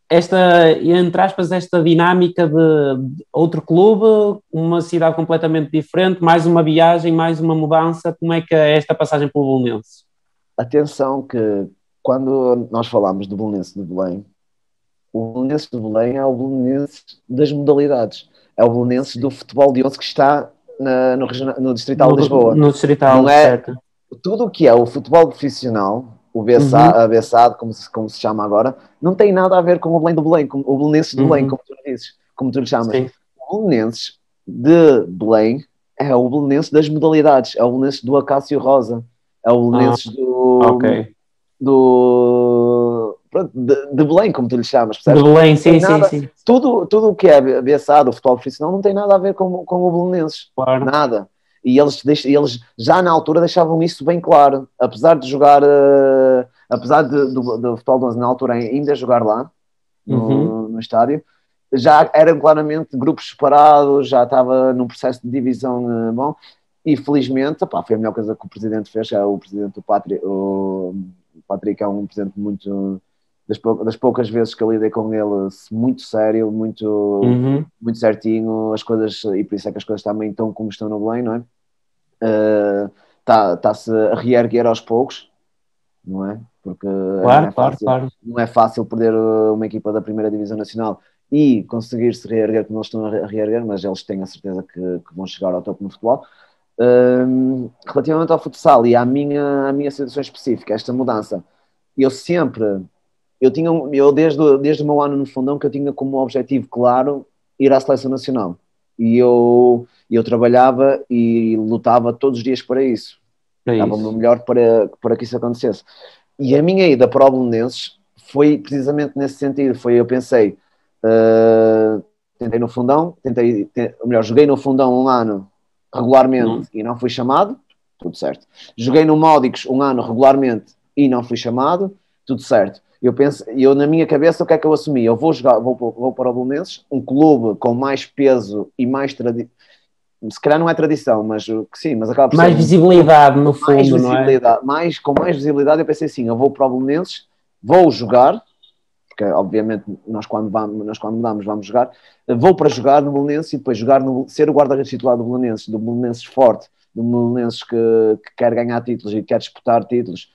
esta, entre aspas, esta dinâmica de, de, outro clube, uma cidade completamente diferente, mais uma viagem, mais uma mudança? Como é que é esta passagem pelo Belenenses? Atenção que quando nós falamos do Belenenses de Belém, o Belenenses de Belém é o Belenenses das modalidades é o Belenenses do futebol de 11 que está na, no, no Distrital no, de Lisboa. No Distrital, Não é, certo. Tudo o que é o futebol profissional, o BSAD, uhum. como, se, como se chama agora, não tem nada a ver com o Belém do Belém, com, o Belenenses de uhum. Belém, como tu dizes, como tu lhe chamas. Sim. O Belenenses de Belém é o Belenenses das modalidades, é o Belenenses do Acácio Rosa, é o Belenenses ah, do, okay. do pronto, de, de, Belém, como tu lhe chamas, percebes? De Belém, sim, nada, sim, sim. Tudo, tudo o que é BSA, o futebol profissional, não tem nada a ver com, com o Belenenses. Claro. Nada. E eles, eles já na altura deixavam isso bem claro. Apesar de jogar, uh, apesar de, do, do futebol de 11 na altura ainda jogar lá, no, uhum. no estádio, já eram claramente grupos separados, já estava num processo de divisão uh, bom. E felizmente, pá, foi a melhor coisa que o presidente fez, é o presidente do Patrick, o Patrick é um presidente muito das, pou, das poucas vezes que eu lidei com ele muito sério, muito, uhum. muito certinho, as coisas, e por isso é que as coisas também estão como estão no Belém, não é? Está-se uh, a reerguer aos poucos, não é? Porque claro, não, é claro, fácil, claro. não é fácil perder uh, uma equipa da primeira divisão nacional e conseguir se reerguer como eles estão a reerguer, mas eles têm a certeza que, que vão chegar ao topo no futebol. Uh, relativamente ao futsal e à minha, à minha situação específica, esta mudança, eu sempre eu tinha eu desde, desde o meu ano no fundão que eu tinha como objetivo claro ir à seleção nacional. E eu eu trabalhava e lutava todos os dias para isso. É dava o meu melhor para, para que isso acontecesse. E a minha ida para o Belenenses foi precisamente nesse sentido. Foi eu pensei uh, tentei no fundão tentei ou melhor joguei no fundão um ano regularmente uhum. e não fui chamado tudo certo. Joguei no Módicos um ano regularmente e não fui chamado tudo certo eu penso, eu na minha cabeça o que é que eu assumi? Eu vou jogar, vou, vou para o Belenenses, um clube com mais peso e mais tradição, se calhar não é tradição, mas que sim, mas acaba por mais ser, visibilidade no fundo, mais visibilidade, não é? Mais, com mais visibilidade eu pensei assim, eu vou para o Belenenses, vou jogar, porque obviamente nós quando vamos, nós quando mudamos vamos jogar, vou para jogar no Belenenses e depois jogar no, ser o guarda-redes titular do Belenenses, do Belenenses forte, do Belenenses que, que quer ganhar títulos e quer disputar títulos,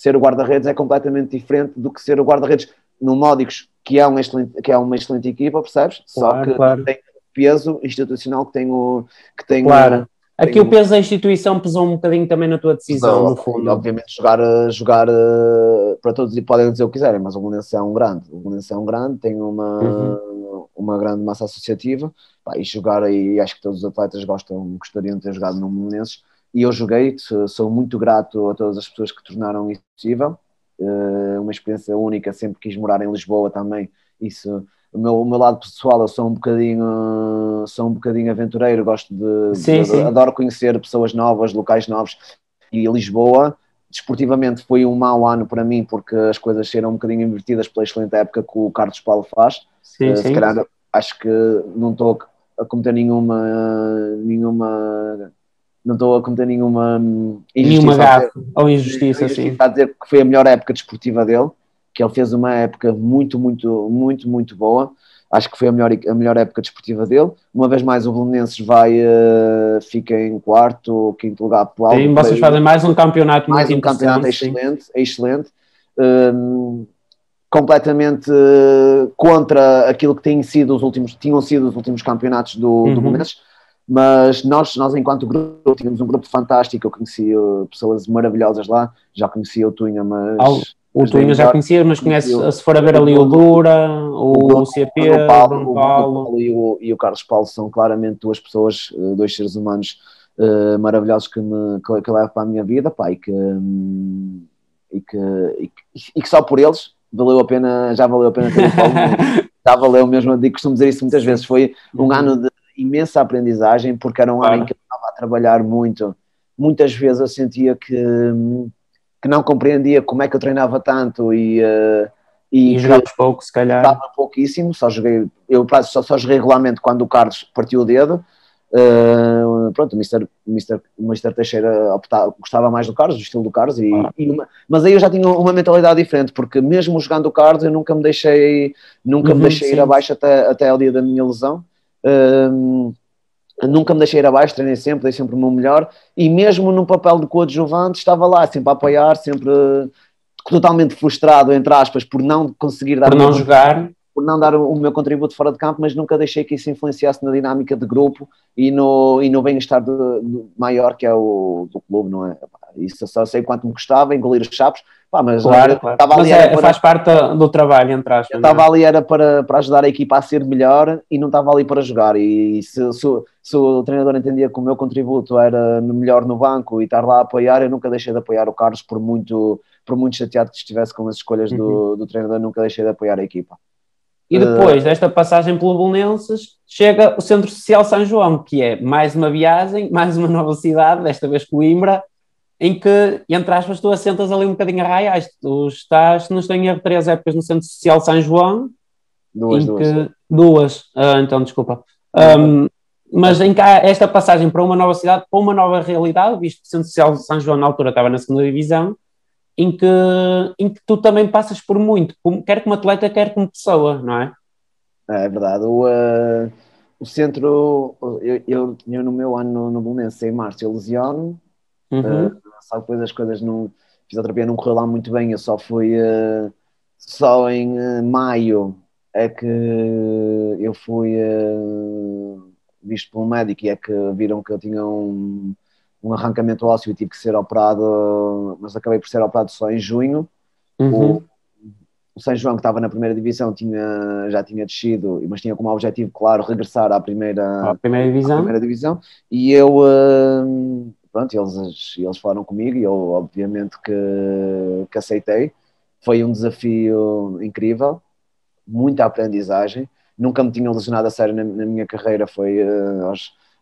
ser o guarda-redes é completamente diferente do que ser o guarda-redes no Módicos, que é uma excelente, que é uma excelente equipa, percebes? Claro, Só que claro. tem peso institucional que tem o. Que tem claro. O, Aqui o peso da instituição pesou um bocadinho também na tua decisão, no fundo. Obviamente, jogar, jogar para todos e podem dizer o que quiserem, mas o Belenenses é um grande. O Belenenses é um grande, tem uma, uhum. uma grande massa associativa pá, e jogar aí, acho que todos os atletas gostam, gostariam de ter jogado no Belenenses e eu joguei, sou muito grato a todas as pessoas que tornaram isso possível, eh, uma experiência única, sempre quis morar em Lisboa também, isso, o meu, o meu lado pessoal, eu sou um bocadinho, sou um bocadinho aventureiro, gosto de, sim, sim. adoro conhecer pessoas novas, locais novos, e Lisboa, desportivamente foi um mau ano para mim, porque as coisas serão um bocadinho invertidas pela excelente época que o Carlos Paulo faz, sim, uh, sim. se calhar acho que não estou a cometer nenhuma, nenhuma não estou a cometer nenhuma hum, injustiça. Nenhuma gafe ou injustiça, sim. Está a dizer que foi a melhor época desportiva dele, que ele fez uma época muito, muito, muito, muito boa. Acho que foi a melhor, a melhor época desportiva dele. Uma vez mais, o Belenenses vai, uh, fica em quarto ou quinto lugar pelo Sim, vocês fazem mais um campeonato mais um campeonato excelente, sim. excelente. um, completamente contra aquilo que têm sido os últimos, tinham sido os últimos campeonatos do, uhum. do Belenenses, mas nós, nós enquanto grupo tínhamos um grupo fantástico, eu conhecia pessoas maravilhosas lá, já conhecia o Tunha, mas... O Tunha já conhecia, mas conhece, se for a ver ali o Dura, o, o CP, o Paulo, o Paulo e, o, e o Carlos Paulo são claramente duas pessoas, eh, dois seres humanos uh, maravilhosos que, me, que, que levo para a minha vida, pá, e que, um, e, que, e, que, e que só por eles valeu a pena, já valeu a pena ter o <laughs> Paulo, já valeu mesmo, digo, costumo dizer isso muitas vezes, foi um uhum. ano de imensa aprendizagem, porque era um ano em que eu estava a trabalhar muito, muitas vezes eu sentia que que não compreendia como é que eu treinava tanto e, uh, e, e jogavas pouco, se calhar. Jogava pouquíssimo, só joguei, eu só, só joguei regulamento quando o Carlos partiu o dedo. Uh, pronto, o Mr. Mister, Mister Teixeira optava, gostava mais do Carlos, do estilo do Carlos, e, ah. e numa, mas aí eu já tinha uma mentalidade diferente, porque mesmo jogando o Carlos eu nunca me deixei, nunca uhum, me deixei sim. ir abaixo até, até ao dia da minha lesão. Uh, nunca me deixei ir abaixo, treinei sempre, dei sempre o meu melhor e mesmo no papel de coadjuvante estava lá, sempre a apoiar, sempre totalmente frustrado, entre aspas, por não conseguir dar... Por não jogar. Não dar o meu contributo fora de campo, mas nunca deixei que isso influenciasse na dinâmica de grupo e no, e no bem-estar maior que é o do clube, não é? Isso eu só sei quanto me custava, engolir os chapos, Pá, mas claro, claro. Mas é, para... faz parte do trabalho, entre aspas. Eu estava é? ali era para, para ajudar a equipa a ser melhor e não estava ali para jogar. E se, se, se, o treinador entendia que o meu contributo era melhor no banco e estar lá a apoiar, eu nunca deixei de apoiar o Carlos, por muito, por muito chateado que estivesse com as escolhas uhum. do, do treinador, nunca deixei de apoiar a equipa. E depois uh... desta passagem pelo Bolonenses, chega o Centro Social São João, que é mais uma viagem, <laughs> mais uma nova cidade, desta vez Coimbra, em que, entre aspas, tu assentas ali um bocadinho a raiais. Tu estás, se não estou em erro, três épocas no Centro Social São João. Duas, duas. Que, duas, uh, então, desculpa. Um, mas em que há esta passagem para uma nova cidade, para uma nova realidade, visto que o Centro Social São João na altura estava na segunda divisão, em que, em que tu também passas por muito, quer como atleta, quer como pessoa, não é? É, é verdade. O, uh, o centro, eu, eu, eu, no meu ano no, Belenense, em março, eu lesiono, uhum. uh, só depois as coisas não. Fisioterapia não correu lá muito bem, eu só fui. Uh, só em maio é que eu fui visto por um médico e é que viram que eu tinha um, um arrancamento ósseo e tive que ser operado, mas acabei por ser operado só em junho. Uhum. O, o São João, que estava na primeira divisão, tinha, já tinha descido, mas tinha como objetivo, claro, regressar à primeira, à primeira, divisão. À primeira divisão. E eu, uh, pronto, eles, eles falaram comigo e eu obviamente que, que aceitei. Foi um desafio incrível, muita aprendizagem. Nunca me tinha lesionado a sério na, na minha carreira, foi, uh,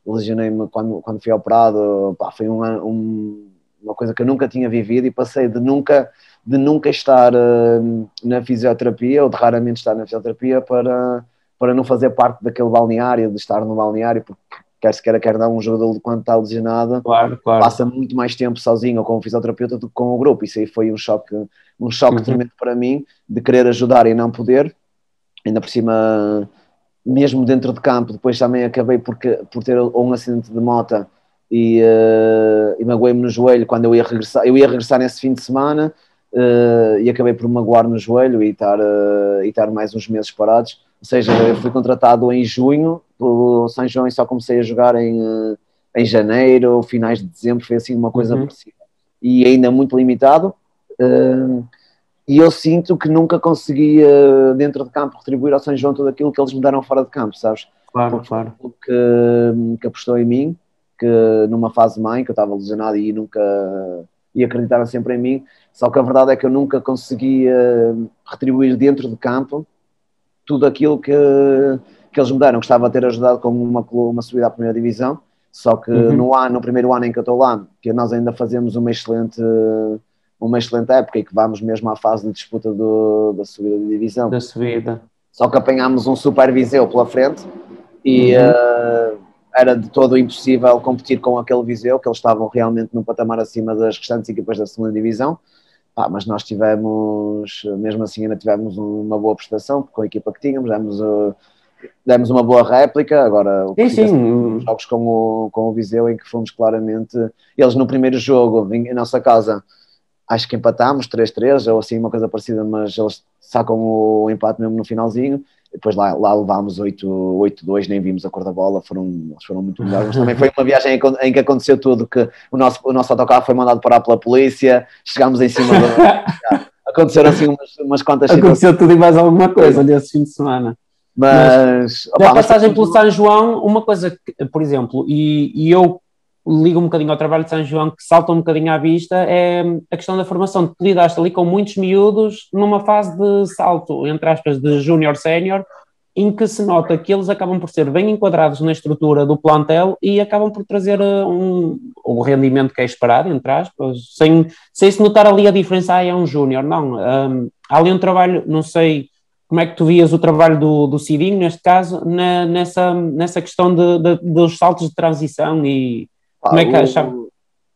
lesionei-me quando, quando fui operado, pá, foi um, um, uma coisa que eu nunca tinha vivido e passei de nunca, de nunca estar uh, na fisioterapia, ou de raramente estar na fisioterapia, para, para não fazer parte daquele balneário, de estar no balneário, porque quer se queira, quer não, um jogador quando está lesionado claro, claro. passa muito mais tempo sozinho ou com o fisioterapeuta do que com o grupo. Isso aí foi um choque, um choque uhum. tremendo para mim de querer ajudar e não poder. Ainda por cima, mesmo dentro de campo, depois também acabei por, por ter um acidente de moto e, uh, e magoei-me no joelho quando eu ia regressar. Eu ia regressar nesse fim de semana uh, e acabei por magoar no joelho e estar, uh, e estar mais uns meses parados. Ou seja, eu fui contratado em junho pelo São João e só comecei a jogar em, eh, em janeiro, finais de dezembro, foi assim uma coisa uhum. parecida. E ainda muito limitado. Uh, e eu sinto que nunca consegui, uh, dentro de campo, retribuir ao São João tudo aquilo que eles me deram fora de campo, sabes? Claro, Porque claro. Que, que apostou em mim, que numa fase mãe, que eu estava lesionado e nunca. e acreditaram sempre em mim. Só que a verdade é que eu nunca conseguia retribuir dentro de campo tudo aquilo que, que eles me deram. Gostava de ter ajudado com uma, uma subida à primeira divisão, só que uhum. no, ano, no primeiro ano em que eu estou lá, que nós ainda fazemos uma excelente, uma excelente época e que vamos mesmo à fase de disputa do, da subida de divisão. Da subida. Só que apanhámos um super Viseu pela frente e uhum. uh, era de todo impossível competir com aquele Viseu, que eles estavam realmente num patamar acima das restantes equipas da segunda divisão. Ah, mas nós tivemos, mesmo assim, ainda tivemos uma boa prestação com a equipa que tínhamos, demos, uh, demos uma boa réplica. Agora, sim, sim. jogos com o, com o Viseu, em que fomos claramente. Eles no primeiro jogo, em, em nossa casa, acho que empatámos 3-3 ou assim, uma coisa parecida, mas eles sacam o empate mesmo no finalzinho. Depois lá, lá levámos 8-2, nem vimos a cor da bola, foram, eles foram muito melhores. Mas também foi uma viagem em, em, que aconteceu tudo: que o nosso, o nosso autocarro foi mandado parar pela polícia, chegámos em cima do. <laughs> aconteceram assim umas, umas quantas Aconteceu tudo e mais alguma coisa nesse fim de semana. Mas, mas opa, passagem mas... pelo São João, uma coisa que, por exemplo, e, e eu ligo um bocadinho ao trabalho de São João, que salta um bocadinho à vista, é a questão da formação. Tu lidaste ali com muitos miúdos numa fase de salto, entre aspas, de júnior-sénior, em que se nota que eles acabam por ser bem enquadrados na estrutura do plantel e acabam por trazer eh, um, o rendimento que é esperado, entre aspas, sem, sem se notar ali a diferença, ah, é um júnior, não. Um, há ali um trabalho, não sei como é que tu vias o trabalho do, do Cidinho, neste caso, na, nessa, nessa questão de, de, dos saltos de transição e ah, como é que achava?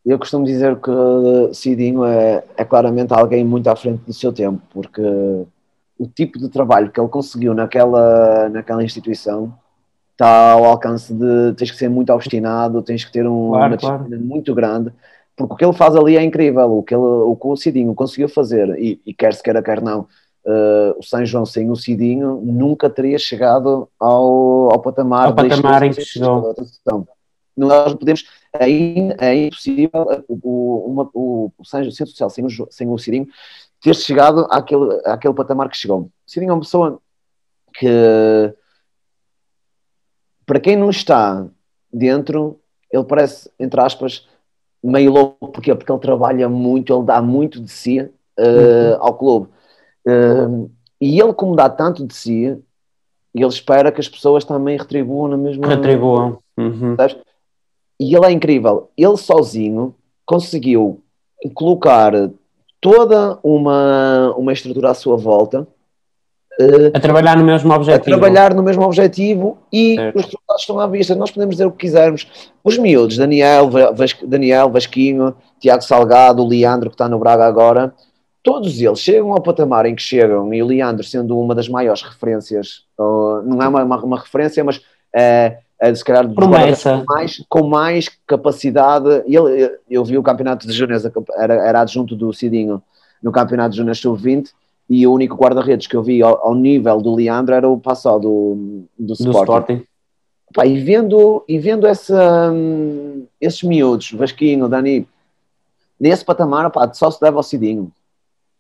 Eu costumo dizer que Cidinho é, é claramente alguém muito à frente do seu tempo, porque o tipo de trabalho que ele conseguiu naquela, naquela instituição está ao alcance de tens que ser muito obstinado, tens que ter um, claro, uma disciplina claro. muito grande, porque o que ele faz ali é incrível, o que, ele, o, que o Cidinho conseguiu fazer, e, e quer se queira, quer não, uh, o São João sem o Cidinho nunca teria chegado ao, ao patamar, ao patamar em que chegou. Nós podemos, é, é impossível o, uma, o, o Centro Social sem o, sem o Cidinho ter chegado àquele, àquele patamar que chegou. O Cidinho é uma pessoa que, para quem não está dentro, ele parece, entre aspas, meio louco. Porquê? Porque ele trabalha muito, ele dá muito de si uh, uhum. ao clube. Uh, e ele, como dá tanto de si, ele espera que as pessoas também retribuam na mesma. Retribuam. Uhum. E ele é incrível. Ele sozinho conseguiu colocar toda uma, uma estrutura à sua volta. Uh, a trabalhar no mesmo objetivo. A trabalhar no mesmo objetivo e certo. os resultados estão à vista. Nós podemos dizer o que quisermos. Os miúdos, Daniel, Vas, Daniel Vasquinho, Tiago Salgado, o Leandro, que está no Braga agora, todos eles chegam ao patamar em que chegam, e o Leandro sendo uma das maiores referências, uh, não é uma, uma, uma referência, mas uh, uh, se calhar Promessa. Com, mais, com mais capacidade. Ele, eu, vi o campeonato de Júnior, era, era adjunto do Cidinho no campeonato de Júnior Sub-20 e o único guarda-redes que eu vi ao, ao, nível do Leandro era o Passó do, do, do Sporting. Pá, e vendo, e vendo essa, um, esses miúdos, Vasquinho, Dani, nesse patamar, pá, só se deve ao Cidinho.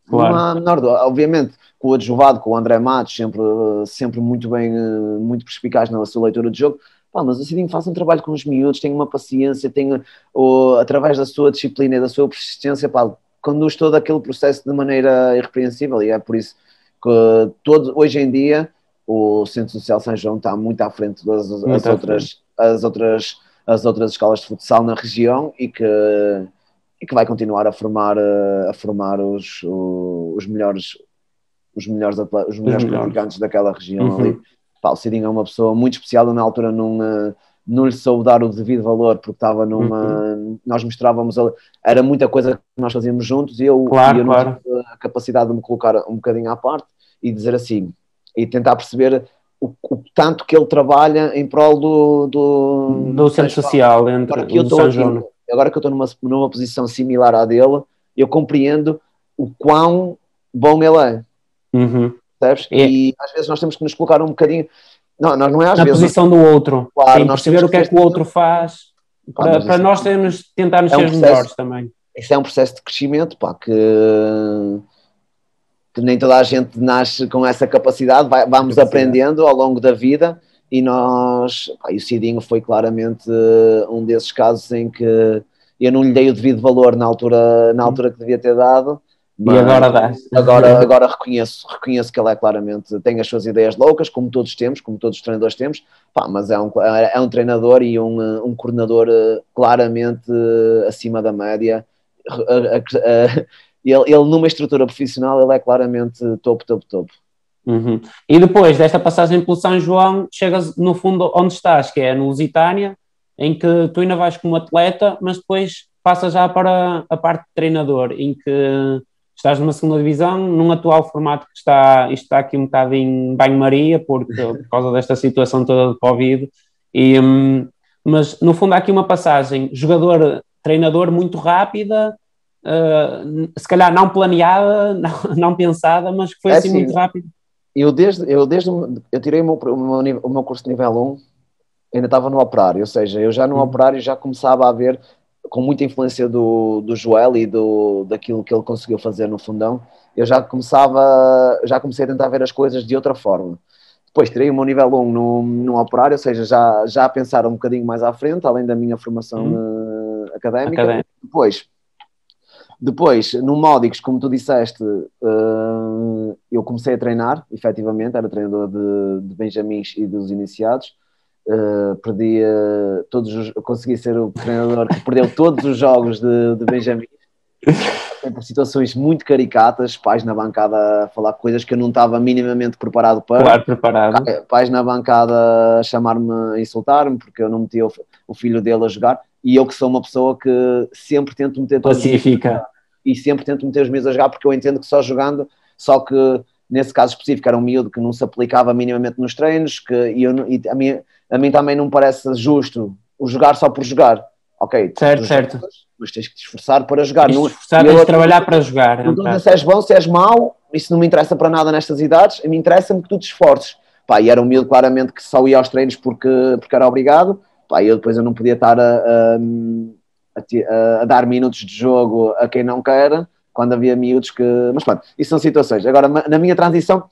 Claro. menor, obviamente, com o adjuvado, com o André Matos, sempre, sempre muito bem, eh, muito perspicaz na sua leitura de jogo, Pá, mas o Cidinho faz um trabalho com os miúdos, tem uma paciência, tem, o, através da sua disciplina e da sua persistência, pá, conduz todo aquele processo de maneira irrepreensível e é por isso que todo, hoje em dia o Centro Social São João está muito à frente das as outras, as outras, as outras escolas de futsal na região e que, e que vai continuar a formar, a formar os, os melhores os melhores, os melhores. praticantes daquela região uhum. ali Pá, o Cidinho é uma pessoa muito especial, eu na altura não, uh, não lhe soube dar o devido valor, porque estava numa. Uhum. Nós mostrávamos. Era muita coisa que nós fazíamos juntos e eu, claro, e eu não claro. tive a capacidade de me colocar um bocadinho à parte e dizer assim, e tentar perceber o, o tanto que ele trabalha em prol do. Do, do centro social, entre agora que eu estou aqui, Agora que eu estou numa, numa posição similar à dele, eu compreendo o quão bom ele é. Uhum. Percebes? É. E às vezes nós temos que nos colocar um bocadinho. Não, nós não é às Na vezes. posição do outro. Claro, Sim, nós perceber o que é que o outro faz. Pá, para, para nós temos tentar nos é um ser processo, melhores também. Isso é um processo de crescimento, pá, que, que nem toda a gente nasce com essa capacidade, vai, vamos aprendendo ao longo da vida e nós, pá, e o Cidinho foi claramente um desses casos em que eu não lhe dei o devido valor na altura, na altura que devia ter dado mas e agora dá. Agora, agora reconheço, reconheço que ele é claramente, tem as suas ideias loucas, como todos temos, como todos os treinadores temos, pá, mas é um, é um treinador e um, um coordenador eh, claramente eh, acima da média. <laughs> Ele, ele numa estrutura profissional, ele é claramente topo, topo, topo. Uhum. E depois desta passagem pelo São João, chegas no fundo onde estás, que é no Lusitânia, em que tu ainda vais como atleta, mas depois passas já para a parte de treinador, em que estás numa segunda divisão, num atual formato que está, isto está aqui um bocado em banho-maria, por, <laughs> por causa desta situação toda de Covid, e, um, mas no fundo há aqui uma passagem jogador-treinador muito rápida, uh, se calhar não planeada, <laughs> não, não pensada, mas que foi é assim, assim muito rápido? Eu desde, eu desde eu tirei o meu, o meu, o meu curso de nível 1, ainda estava no operário, ou seja, eu já no uhum. operário já começava a ver, com muita influência do, do Joel e do, daquilo que ele conseguiu fazer no fundão, eu já começava, já comecei a tentar ver as coisas de outra forma. Depois tirei o meu nível 1 no, no operário, ou seja, já, já a pensar um bocadinho mais à frente, além da minha formação uhum. uh, académica. Académica. Depois, depois, no Módicos, como tu disseste, uh, eu comecei a treinar, efetivamente, era treinador de, de Benjamins e dos iniciados. Uh, perdi uh, todos os, consegui ser o treinador que perdeu todos os jogos de, de Benjamins por situações muito caricatas, pais na bancada a falar coisas que eu não estava minimamente preparado para. Claro, preparado. Pais na bancada a chamar-me, a insultar-me, porque eu não metia o, o, filho dele a jogar, e eu que sou uma pessoa que sempre tento meter Pacifica. E sempre tento meter os meus a jogar, porque eu entendo que só jogando, só que nesse caso específico era um miúdo que não se aplicava minimamente nos treinos, que, e, eu, e a, mim, a mim também não me parece justo o jogar só por jogar ok, certo, certo. Jogas, mas tens que te esforçar para jogar. Tens, não, esforçar, tens trabalhar para jogar. Não estou se és bom, se és mau, isso não me interessa para nada nestas idades, me interessa-me que tu te esforces. Pá, e era um miúdo claramente que só ia aos treinos porque, porque era obrigado, pá, e eu depois eu não podia estar a, a, a, a dar minutos de jogo a quem não quer, quando havia miúdos que... Mas pronto, isso são situações. Agora, na minha transição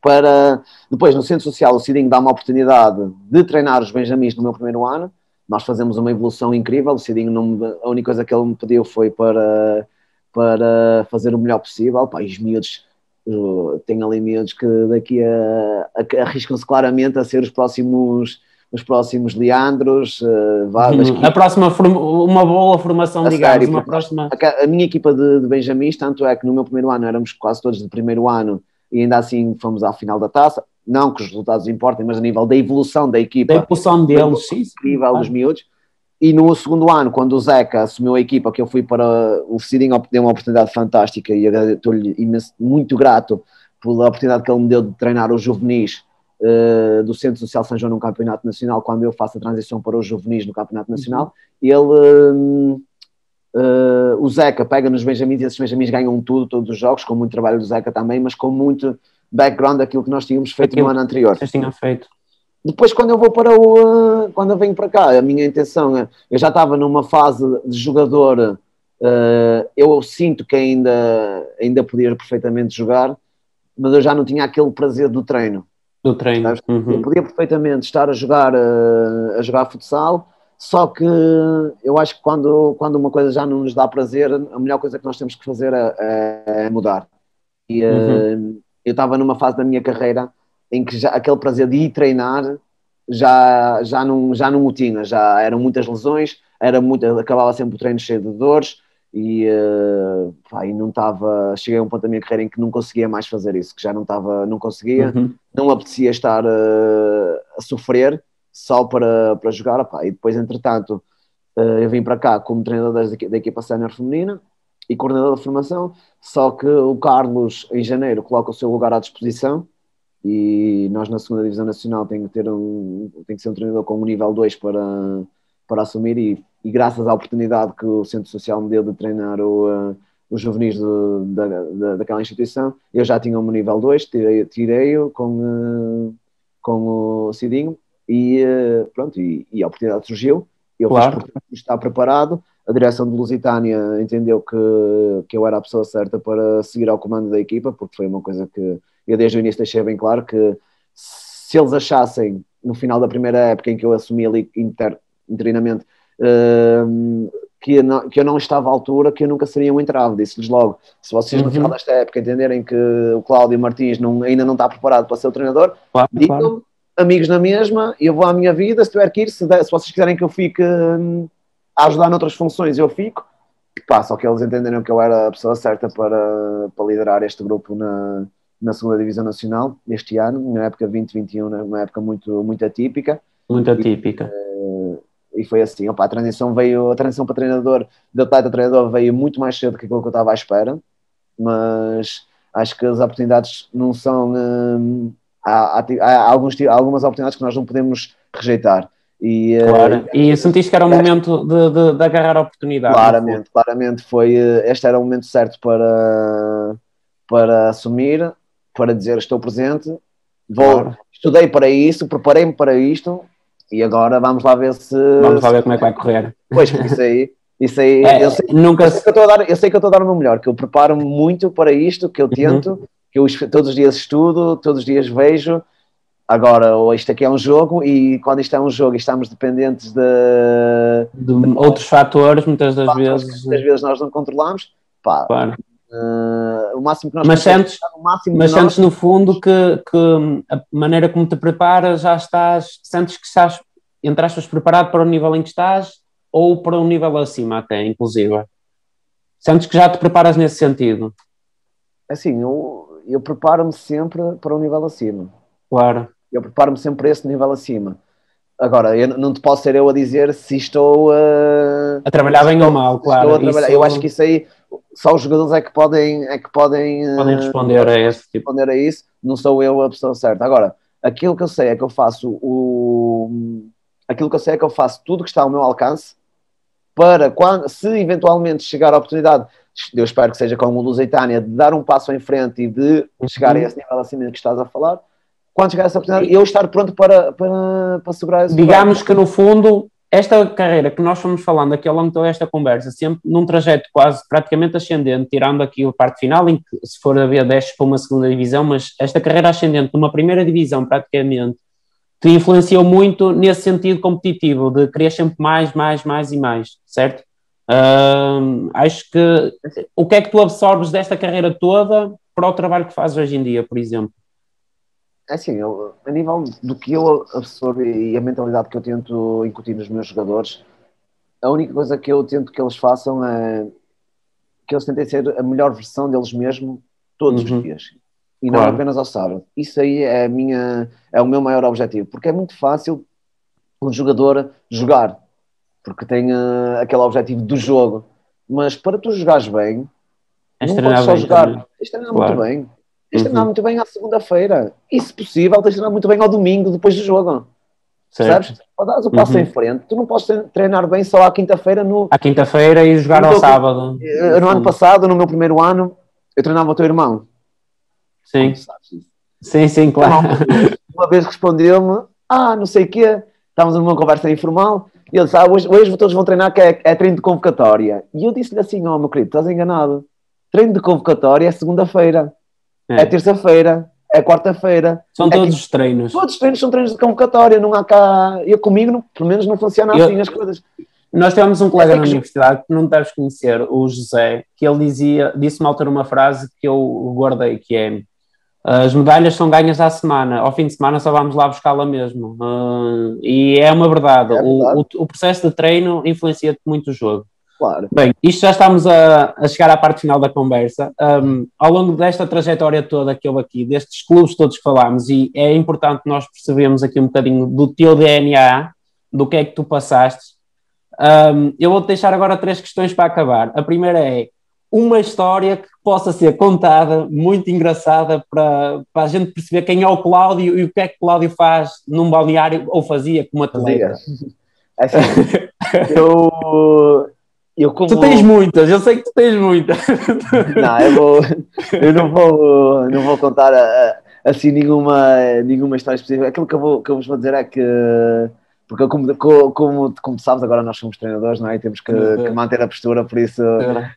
para... Depois, no Centro Social, o Cidinho dá uma oportunidade de treinar os Benjamins no meu primeiro ano, nós fazemos uma evolução incrível. O Cidinho, não, a única coisa que ele me pediu foi para, para fazer o melhor possível. Pá, e os miúdos, tenho ali miúdos que daqui a, arriscam-se claramente a ser os próximos os próximos Leandros. Uh, a próxima, uma boa formação, a digamos, sério, uma próxima. A, a, minha equipa de, de Benjamins, tanto é que no meu primeiro ano éramos quase todos de primeiro ano e ainda assim fomos à final da taça não que os resultados importem, mas a nível da evolução da equipa. Da evolução deles, sim. Incrível claro. dos miúdos. E no segundo ano, quando o Zeca assumiu a equipa, que eu fui para o Cidinho, deu uma oportunidade fantástica e estou-lhe muito grato pela oportunidade que ele me deu de treinar os juvenis uh, do Centro Social São João no Campeonato Nacional, quando eu faço a transição para os juvenis no Campeonato Nacional. Uhum. Ele, uh, o Zeca pega nos Benjamins e esses Benjamins ganham tudo, todos os jogos, com muito trabalho do Zeca também, mas com muito background daquilo que nós tínhamos feito aquilo no ano anterior. Vocês tinham feito. Depois, quando eu vou para o. Quando eu venho para cá, a minha intenção é. Eu já estava numa fase de jogador, uh, eu sinto que ainda, ainda podia perfeitamente jogar, mas eu já não tinha aquele prazer do treino. Do treino. Uhum. Eu podia perfeitamente estar a jogar, uh, a jogar futsal, só que eu acho que quando, quando uma coisa já não nos dá prazer, a melhor coisa que nós temos que fazer é, é, é mudar. E, uhum. uh, eu estava numa fase da minha carreira em que já, aquele prazer de ir treinar já, já, não, já não o tinha, já eram muitas lesões, era muito, acabava sempre o treino cheio de dores e, uh, pá, e não estava, cheguei a um ponto da minha carreira em que não conseguia mais fazer isso, que já não estava, não conseguia, uhum. não apetecia estar uh, a sofrer só para, para jogar, pá, e depois entretanto uh, eu vim para cá como treinador da, da equipa sénior feminina, e coordenador de formação, só que o Carlos, em janeiro, coloca o seu lugar à disposição e nós na segunda Divisão Nacional tem que, ter um, tem que ser um treinador com um nível 2 para, para assumir e, e, graças à oportunidade que o Centro Social me deu de treinar o, uh, os juvenis do, da, da, daquela instituição, eu já tinha um nível 2, tirei-o tirei com, uh, com o Cidinho e uh, pronto, e, e, a oportunidade surgiu, eu claro. fiz por estar preparado, a direção de Lusitânia entendeu que, que eu era a pessoa certa para seguir ao comando da equipa, porque foi uma coisa que eu desde o início deixei bem claro que se eles achassem no final da primeira época em que eu assumi ali inter, interinamente uh, que, eu não, que eu não estava à altura, que eu nunca seria um entrave, disse-lhes logo, se vocês no uhum. final desta época entenderem que o Cláudio Martins não, ainda não está preparado para ser o treinador, claro, digam claro. amigos na mesma, eu vou à minha vida, se tiver que ir, se, se vocês quiserem que eu fique... Hum, a ajudar noutras funções eu fico, pá, só que eles entenderam que eu era a pessoa certa para, para liderar este grupo na, na segunda Divisão Nacional este ano, na época 2021, né, uma época muito, muito atípica. Muito atípica. E, eh, e foi assim, opa, a transição veio, a transição para treinador, de atleta a treinador veio muito mais cedo que aquilo que eu estava à espera, mas acho que as oportunidades não são. Hum, há, há, há, alguns, há algumas oportunidades que nós não podemos rejeitar E, claro. e, e sentiste que era o momento de, de, de agarrar a oportunidade? Claramente, claramente foi. Este era o momento certo para, para assumir, para dizer estou presente, vou, claro. estudei para isso, preparei-me para isto e agora vamos lá ver se. Vamos lá ver como é que vai correr. Pois, isso aí. Isso aí, <laughs> é, eu, sei, nunca... eu, sei que eu, dar, eu sei que eu estou a dar o meu melhor, que eu preparo-me muito para isto, que eu uhum. tento, uhum. que eu todos os dias estudo, todos os dias vejo. Agora, isto aqui é um jogo e quando isto é um jogo e estamos dependentes de, de, de outros fatores, muitas das vezes. Muitas vezes nós não controlamos. Pá, claro. Uh, o máximo que nós mas sentes, mas sentes no fundo que, que, a maneira como te preparas já estás, sentes que estás, entre aspas, preparado para o nível em que estás ou para um nível acima até, inclusive? Sentes que já te preparas nesse sentido? Assim, eu, eu preparo-me sempre para um nível acima. Claro. Eu preparo-me sempre para esse nível acima. Agora, eu não te posso ser eu a dizer se estou uh, a trabalhar bem ou mal, claro. Isso... Eu acho que isso aí só os jogadores é que podem, é que podem, uh, podem responder a esse tipo. responder a isso. Não sou eu a pessoa certa. Agora, aquilo que eu sei é que eu faço o aquilo que eu sei é que eu faço tudo que está ao meu alcance para quando, se eventualmente chegar a oportunidade, eu espero que seja como o Lusitânia, de dar um passo em frente e de chegar a uhum. esse nível acima que estás a falar, quando chegar a essa oportunidade, eu estar pronto para, para, para segurar esse Digamos que no fundo, esta carreira que nós fomos falando aqui ao longo de toda esta conversa, sempre num trajeto quase praticamente ascendente, tirando aqui a parte final, em que se for haver 10 para uma segunda divisão, mas esta carreira ascendente numa primeira divisão praticamente te influenciou muito nesse sentido competitivo, de querer sempre mais, mais, mais e mais, certo? Uh, acho que o que é que tu absorves desta carreira toda para o trabalho que fazes hoje em dia, por exemplo? É assim, eu, a nível do que eu absorvo e a mentalidade que eu tento incutir nos meus jogadores, a única coisa que eu tento que eles façam é que eles tentem ser a melhor versão deles mesmos todos uhum. os dias e claro. não apenas ao sábado. Isso aí é, a minha, é o meu maior objetivo, porque é muito fácil um jogador jogar, porque tem uh, aquele objetivo do jogo, mas para tu jogares bem, é não podes só jogar, também. tens de treinar claro. muito bem, treinar uhum. muito bem à segunda-feira, e se possível, tens de treinar muito bem ao domingo depois do jogo. Certo. Percebes? Para dares o passo uhum. em frente, tu não podes treinar bem só à quinta-feira no. À quinta-feira e jogar no ao sábado. Eh, no ano passado, no meu primeiro ano, eu treinava o teu irmão. Sim. Sim, sim, claro. Uma vez respondeu-me, ah, não sei o quê, estávamos numa conversa informal, e ele disse, ah, hoje, hoje todos vão treinar que é, é treino de convocatória. E eu disse-lhe assim, ó oh, meu querido, estás enganado. Treino de convocatória é segunda-feira, é, é terça-feira, é quarta-feira. São é todos os treinos. Todos os treinos são treinos de convocatória, não há cá. Eu comigo, não, pelo menos, não funciona eu, assim as coisas. Nós tivemos um colega é na universidade que não deves conhecer, o José, que ele dizia, disse-me altura uma frase que eu guardei, que é as medalhas são ganhas à semana, ao fim de semana só vamos lá buscá-la mesmo. Uh, e é uma verdade, é verdade. O, o, o, processo de treino influencia muito o jogo. Claro. Bem, isto já estamos a, a chegar à parte final da conversa. Um, ao longo desta trajetória toda que houve aqui, destes clubes todos que falámos, e é importante nós percebermos aqui um bocadinho do teu DNA, do que é que tu passaste. Um, eu vou-te deixar agora três questões para acabar. A primeira é uma história que possa ser contada, muito engraçada, para, para a gente perceber quem é o Cláudio e o que é que Cláudio faz num balneário ou fazia como atleta. É assim, <laughs> eu, eu como... Tu tens muitas, eu sei que tu tens muitas. <laughs> Não, eu, vou, eu não, vou, não vou contar assim nenhuma, nenhuma história específica. Aquilo que eu, vou, que eu vos vou dizer é que porque como, como, como sabes, agora nós somos treinadores, não é? E temos que, que manter a postura, por isso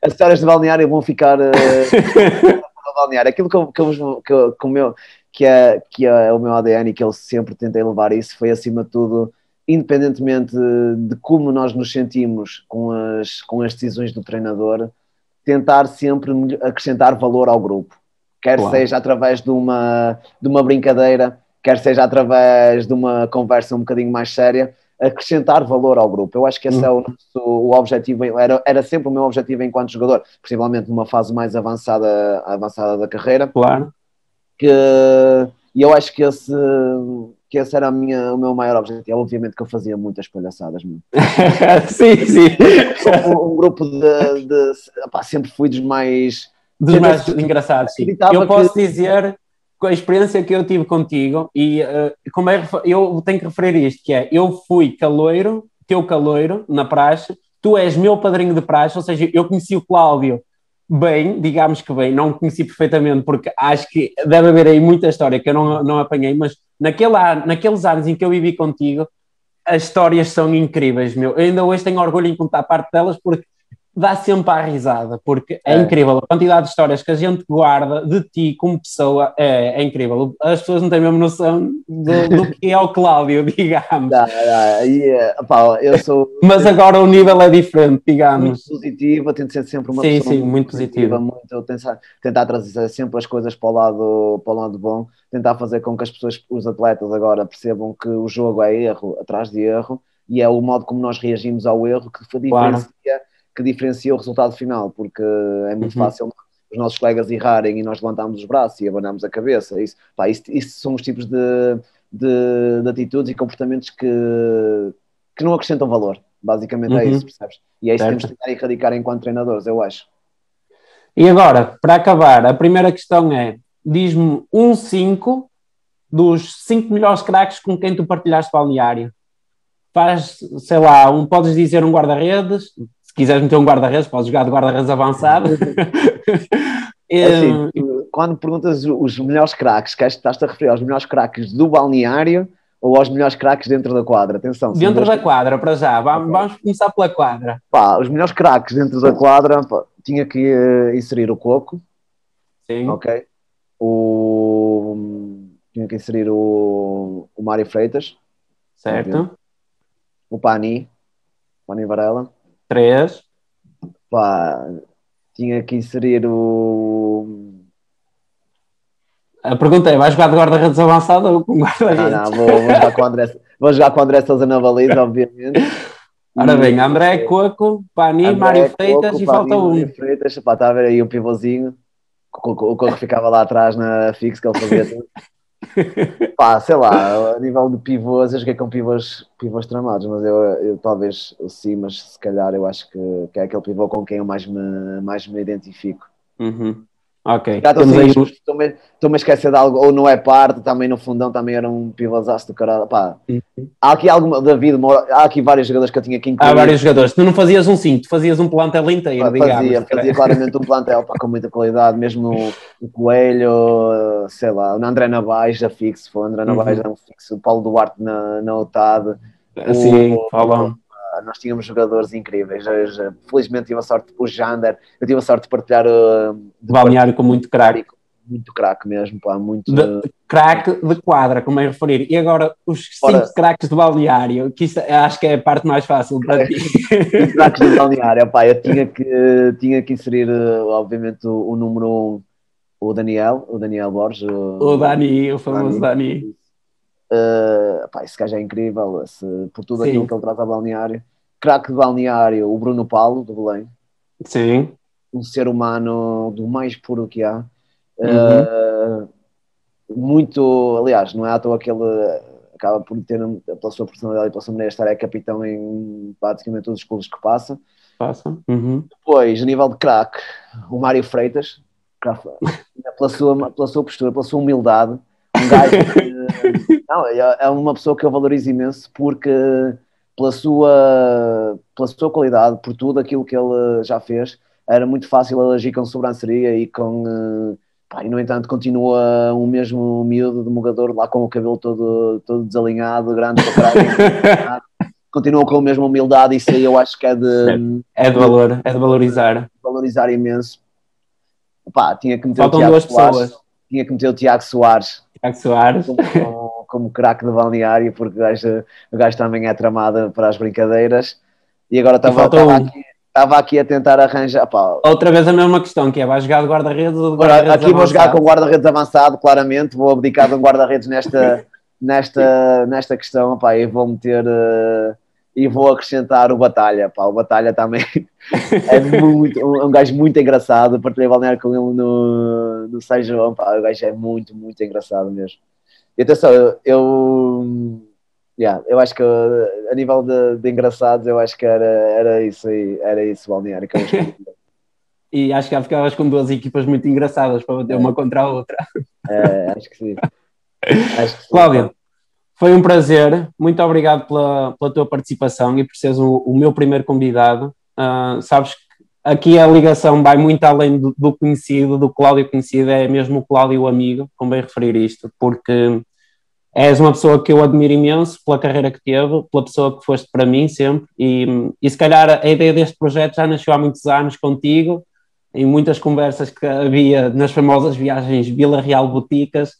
as histórias de balneário vão ficar <laughs> uh, balneário. Aquilo que, eu, que, eu, que, eu, que, o meu, que, é, que é o meu ADN e que eu sempre tentei levar isso foi acima de tudo, independentemente de como nós nos sentimos com as, com as decisões do treinador, tentar sempre acrescentar valor ao grupo. Quer claro. seja através de uma, de uma brincadeira, quer seja através de uma conversa um bocadinho mais séria, acrescentar valor ao grupo. Eu acho que esse é o, nosso, o objetivo, era, era sempre o meu objetivo enquanto jogador, possivelmente numa fase mais avançada, avançada da carreira. Claro. Que, e eu acho que esse, que esse era a minha, o meu maior objetivo. Obviamente que eu fazia muitas palhaçadas. <laughs> sim, sim. Um, um grupo de. de sempre fui dos mais. Dos mais engraçados, sim. Eu posso que... dizer com a experiência que eu tive contigo, e uh, como é, eu tenho que referir isto, que é, eu fui caloiro, teu caloiro, na praxe, tu és meu padrinho de praxe, ou seja, eu conheci o Cláudio bem, digamos que bem, não conheci perfeitamente, porque acho que deve haver aí muita história que eu não, não apanhei, mas naquele, naqueles anos em que eu vivi contigo, as histórias são incríveis, meu. Eu ainda hoje tenho orgulho em contar parte delas, porque dá sempre à risada, porque é, é, incrível. A quantidade de histórias que a gente guarda de ti como pessoa é, é incrível. As pessoas não têm mesmo noção do, do que é o Cláudio, <laughs> digamos. Não, não, yeah, pá, eu sou... Mas agora o nível é diferente, digamos. Muito positivo, tento ser sempre uma sim, pessoa sim, muito, muito positiva. Muito, tentar, tentar trazer sempre as coisas para o, lado, para o lado bom, tentar fazer com que as pessoas, os atletas agora percebam que o jogo é erro atrás de erro e é o modo como nós reagimos ao erro que diferencia claro que diferencia o resultado final, porque é muito uhum. fácil os nossos colegas errarem e nós levantamos os braços e abanamos a cabeça. Isso, pá, isso, isso são os tipos de, de, de, atitudes e comportamentos que, que não acrescentam valor. Basicamente é uhum. é isso, percebes? E é isso certo. que temos de tentar erradicar enquanto treinadores, eu acho. E agora, para acabar, a primeira questão é: diz-me um 5 dos 5 melhores craques com quem tu partilhaste balneário. Faz, sei lá, um, podes dizer um guarda-redes, quiseres meter um guarda-redes, podes jogar de guarda-redes avançado. <laughs> É assim, <laughs> quando perguntas os melhores craques, que estás-te a referir aos melhores craques do balneário ou aos melhores craques dentro da quadra? Atenção. Dentro da quadra, para já. Vamos, okay. vamos começar pela quadra. Pá, os melhores craques dentro da quadra, pá, tinha que uh, inserir o Coco. Sim. Ok. O... Tinha que inserir o, o Mário Freitas. Certo. O Pani. Pani Varela. Três. Pá, tinha que inserir o. A pergunta é: vais jogar de guarda-redes avançado ou com guarda-redes? Não, não, vou, vou, jogar com o André, vou jogar com o André Sousa na baliza, obviamente. Ora bem, André, Coco, Pani, André, Mário Freitas Coco, e falta um. Mário Freitas, pá, está a ver aí o pivôzinho. O Coco ficava lá atrás na fix que ele fazia tudo. <laughs> Pá, sei lá, a nível de pivôs, eu joguei com pivôs, pivôs tramados, mas eu, eu talvez sim, mas se calhar eu acho que, que é aquele pivô com quem eu mais me, mais me identifico. Uhum. Ok. Estou-me a esquecer de algo, ou não é parte, também no fundão também era um pivôzaço do caralho. Pá, uhum. Há aqui alguma, David, há aqui vários jogadores que eu tinha que incluir. Há vários jogadores. Tu não fazias um 5, tu fazias um plantel inteiro, pá, digamos. Fazia, fazia claramente um plantel pá, com muita qualidade, mesmo o, o Coelho, sei lá, o André Navais já fixo, foi o André Navais uhum. um fixo, o Paulo Duarte na, na OTAD. Sim, falam nós tínhamos jogadores incríveis. Felizmente tive a sorte, o Jander, eu tive a sorte de partilhar. Uh, de balneário com muito craque. Muito craque mesmo, pá, muito. Craque de quadra, como é referir. E agora, os Ora, cinco craques de balneário, que isso, acho que é a parte mais fácil para ti. <laughs> craques de balneário, pá, eu tinha que, tinha que inserir, uh, obviamente, o, o número um, o Daniel, o Daniel Borges. O, o Dani, o famoso Dani. Dani. Uh, pá, esse gajo é incrível, se, por tudo Sim. aquilo que ele traz a balneário. Craque de balneário, o Bruno Paulo, do Belém. Sim. Um ser humano do mais puro que há. Uhum. Uh, muito, aliás, não é à toa que ele acaba por ter, pela sua personalidade e pela sua maneira de estar, é capitão em praticamente todos os clubes que passa. Passa. Uhum. Depois, a nível de craque, o Mário Freitas, <laughs> pela sua, pela sua postura, pela sua humildade, um gajo <laughs> não, é, é uma pessoa que eu valorizo imenso porque pela sua, pela sua qualidade, por tudo aquilo que ele já fez, era muito fácil ele agir com sobranceria e com. Eh, pá, e no entanto continua o mesmo miúdo de mogador lá com o cabelo todo, todo desalinhado, grande para <laughs> continua com a mesma humildade, isso aí eu acho que é de. É de valor, é de valorizar. Valorizar imenso. Pá, tinha que meter Faltam o Tiago duas Soares, pessoas. Tinha que meter o Tiago Soares. Tiago Soares. Com, como craque de balneário, porque o gajo, o gajo também é tramado para as brincadeiras. E agora estava, estava, aqui, estava aqui a tentar arranjar. Pá. Outra vez a mesma questão, que é, vai jogar de guarda-redes ou de guarda-redes Aqui avançado? vou jogar com guarda-redes avançado, claramente, vou abdicar de um guarda-redes nesta, <laughs> nesta, nesta questão, pá, e vou meter... Uh, e vou acrescentar o Batalha, pá, o Batalha também <laughs> é muito, um, um gajo muito engraçado, partilhei balneário com ele no, no São João, pá, o gajo é muito, muito engraçado mesmo. E atenção, eu, eu, yeah, eu acho que a nível de, de, engraçados, eu acho que era, era isso aí, era isso, Balneário. Que e acho que ficavas com duas equipas muito engraçadas para bater é. uma contra a outra. É, acho que sim. <laughs> Acho que sim. Cláudio, foi um prazer. Muito obrigado pela, pela tua participação e por seres o, o meu primeiro convidado. Uh, sabes que aqui a ligação vai muito além do, do, conhecido, do Cláudio conhecido, é mesmo o Cláudio amigo, convém referir isto, porque és uma pessoa que eu admiro imenso pela carreira que teve, pela pessoa que foste para mim sempre, e, e se calhar a ideia deste projeto já nasceu há muitos anos contigo, em muitas conversas que havia nas famosas viagens Vila Real Boticas,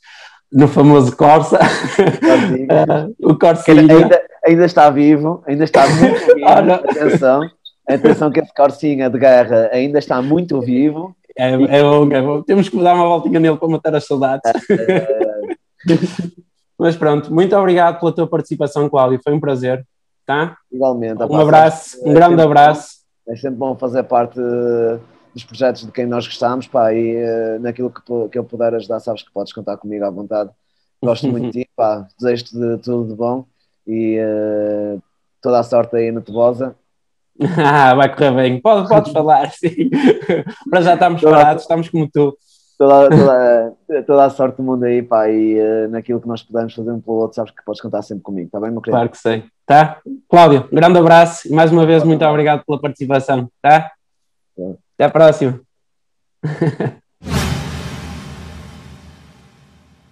no famoso Corsa, <laughs> o Corsinha. Ainda, ainda está vivo, ainda está muito <laughs> vivo, atenção, atenção que esse Corsinha de guerra ainda está muito vivo. É, é bom, é bom. Temos que dar uma voltinha nele para matar as saudades. É, <laughs> Mas pronto, muito obrigado pela tua participação, Cláudio. Foi um prazer. Tá? Igualmente. Um abraço, um é grande abraço. É sempre bom fazer parte dos projetos de quem nós gostamos, pá, e uh, naquilo que, que eu puder ajudar, sabes que podes contar comigo à vontade. Gosto muito de ti, <laughs> pá, desejo-te de tudo de bom e uh, toda a sorte aí no Tebosa. Ah, <laughs> vai correr bem. Pode, podes <laughs> falar, sim. Para já estamos parados, estamos como tu toda, toda, toda, a sorte do mundo aí, pá, e uh, naquilo que nós pudermos fazer um pelo outro, sabes que podes contar sempre comigo, está bem, meu querido? Claro que sei. Tá? Cláudio, grande abraço e mais uma vez muito obrigado pela participação, tá? tá. Até a próxima. <laughs>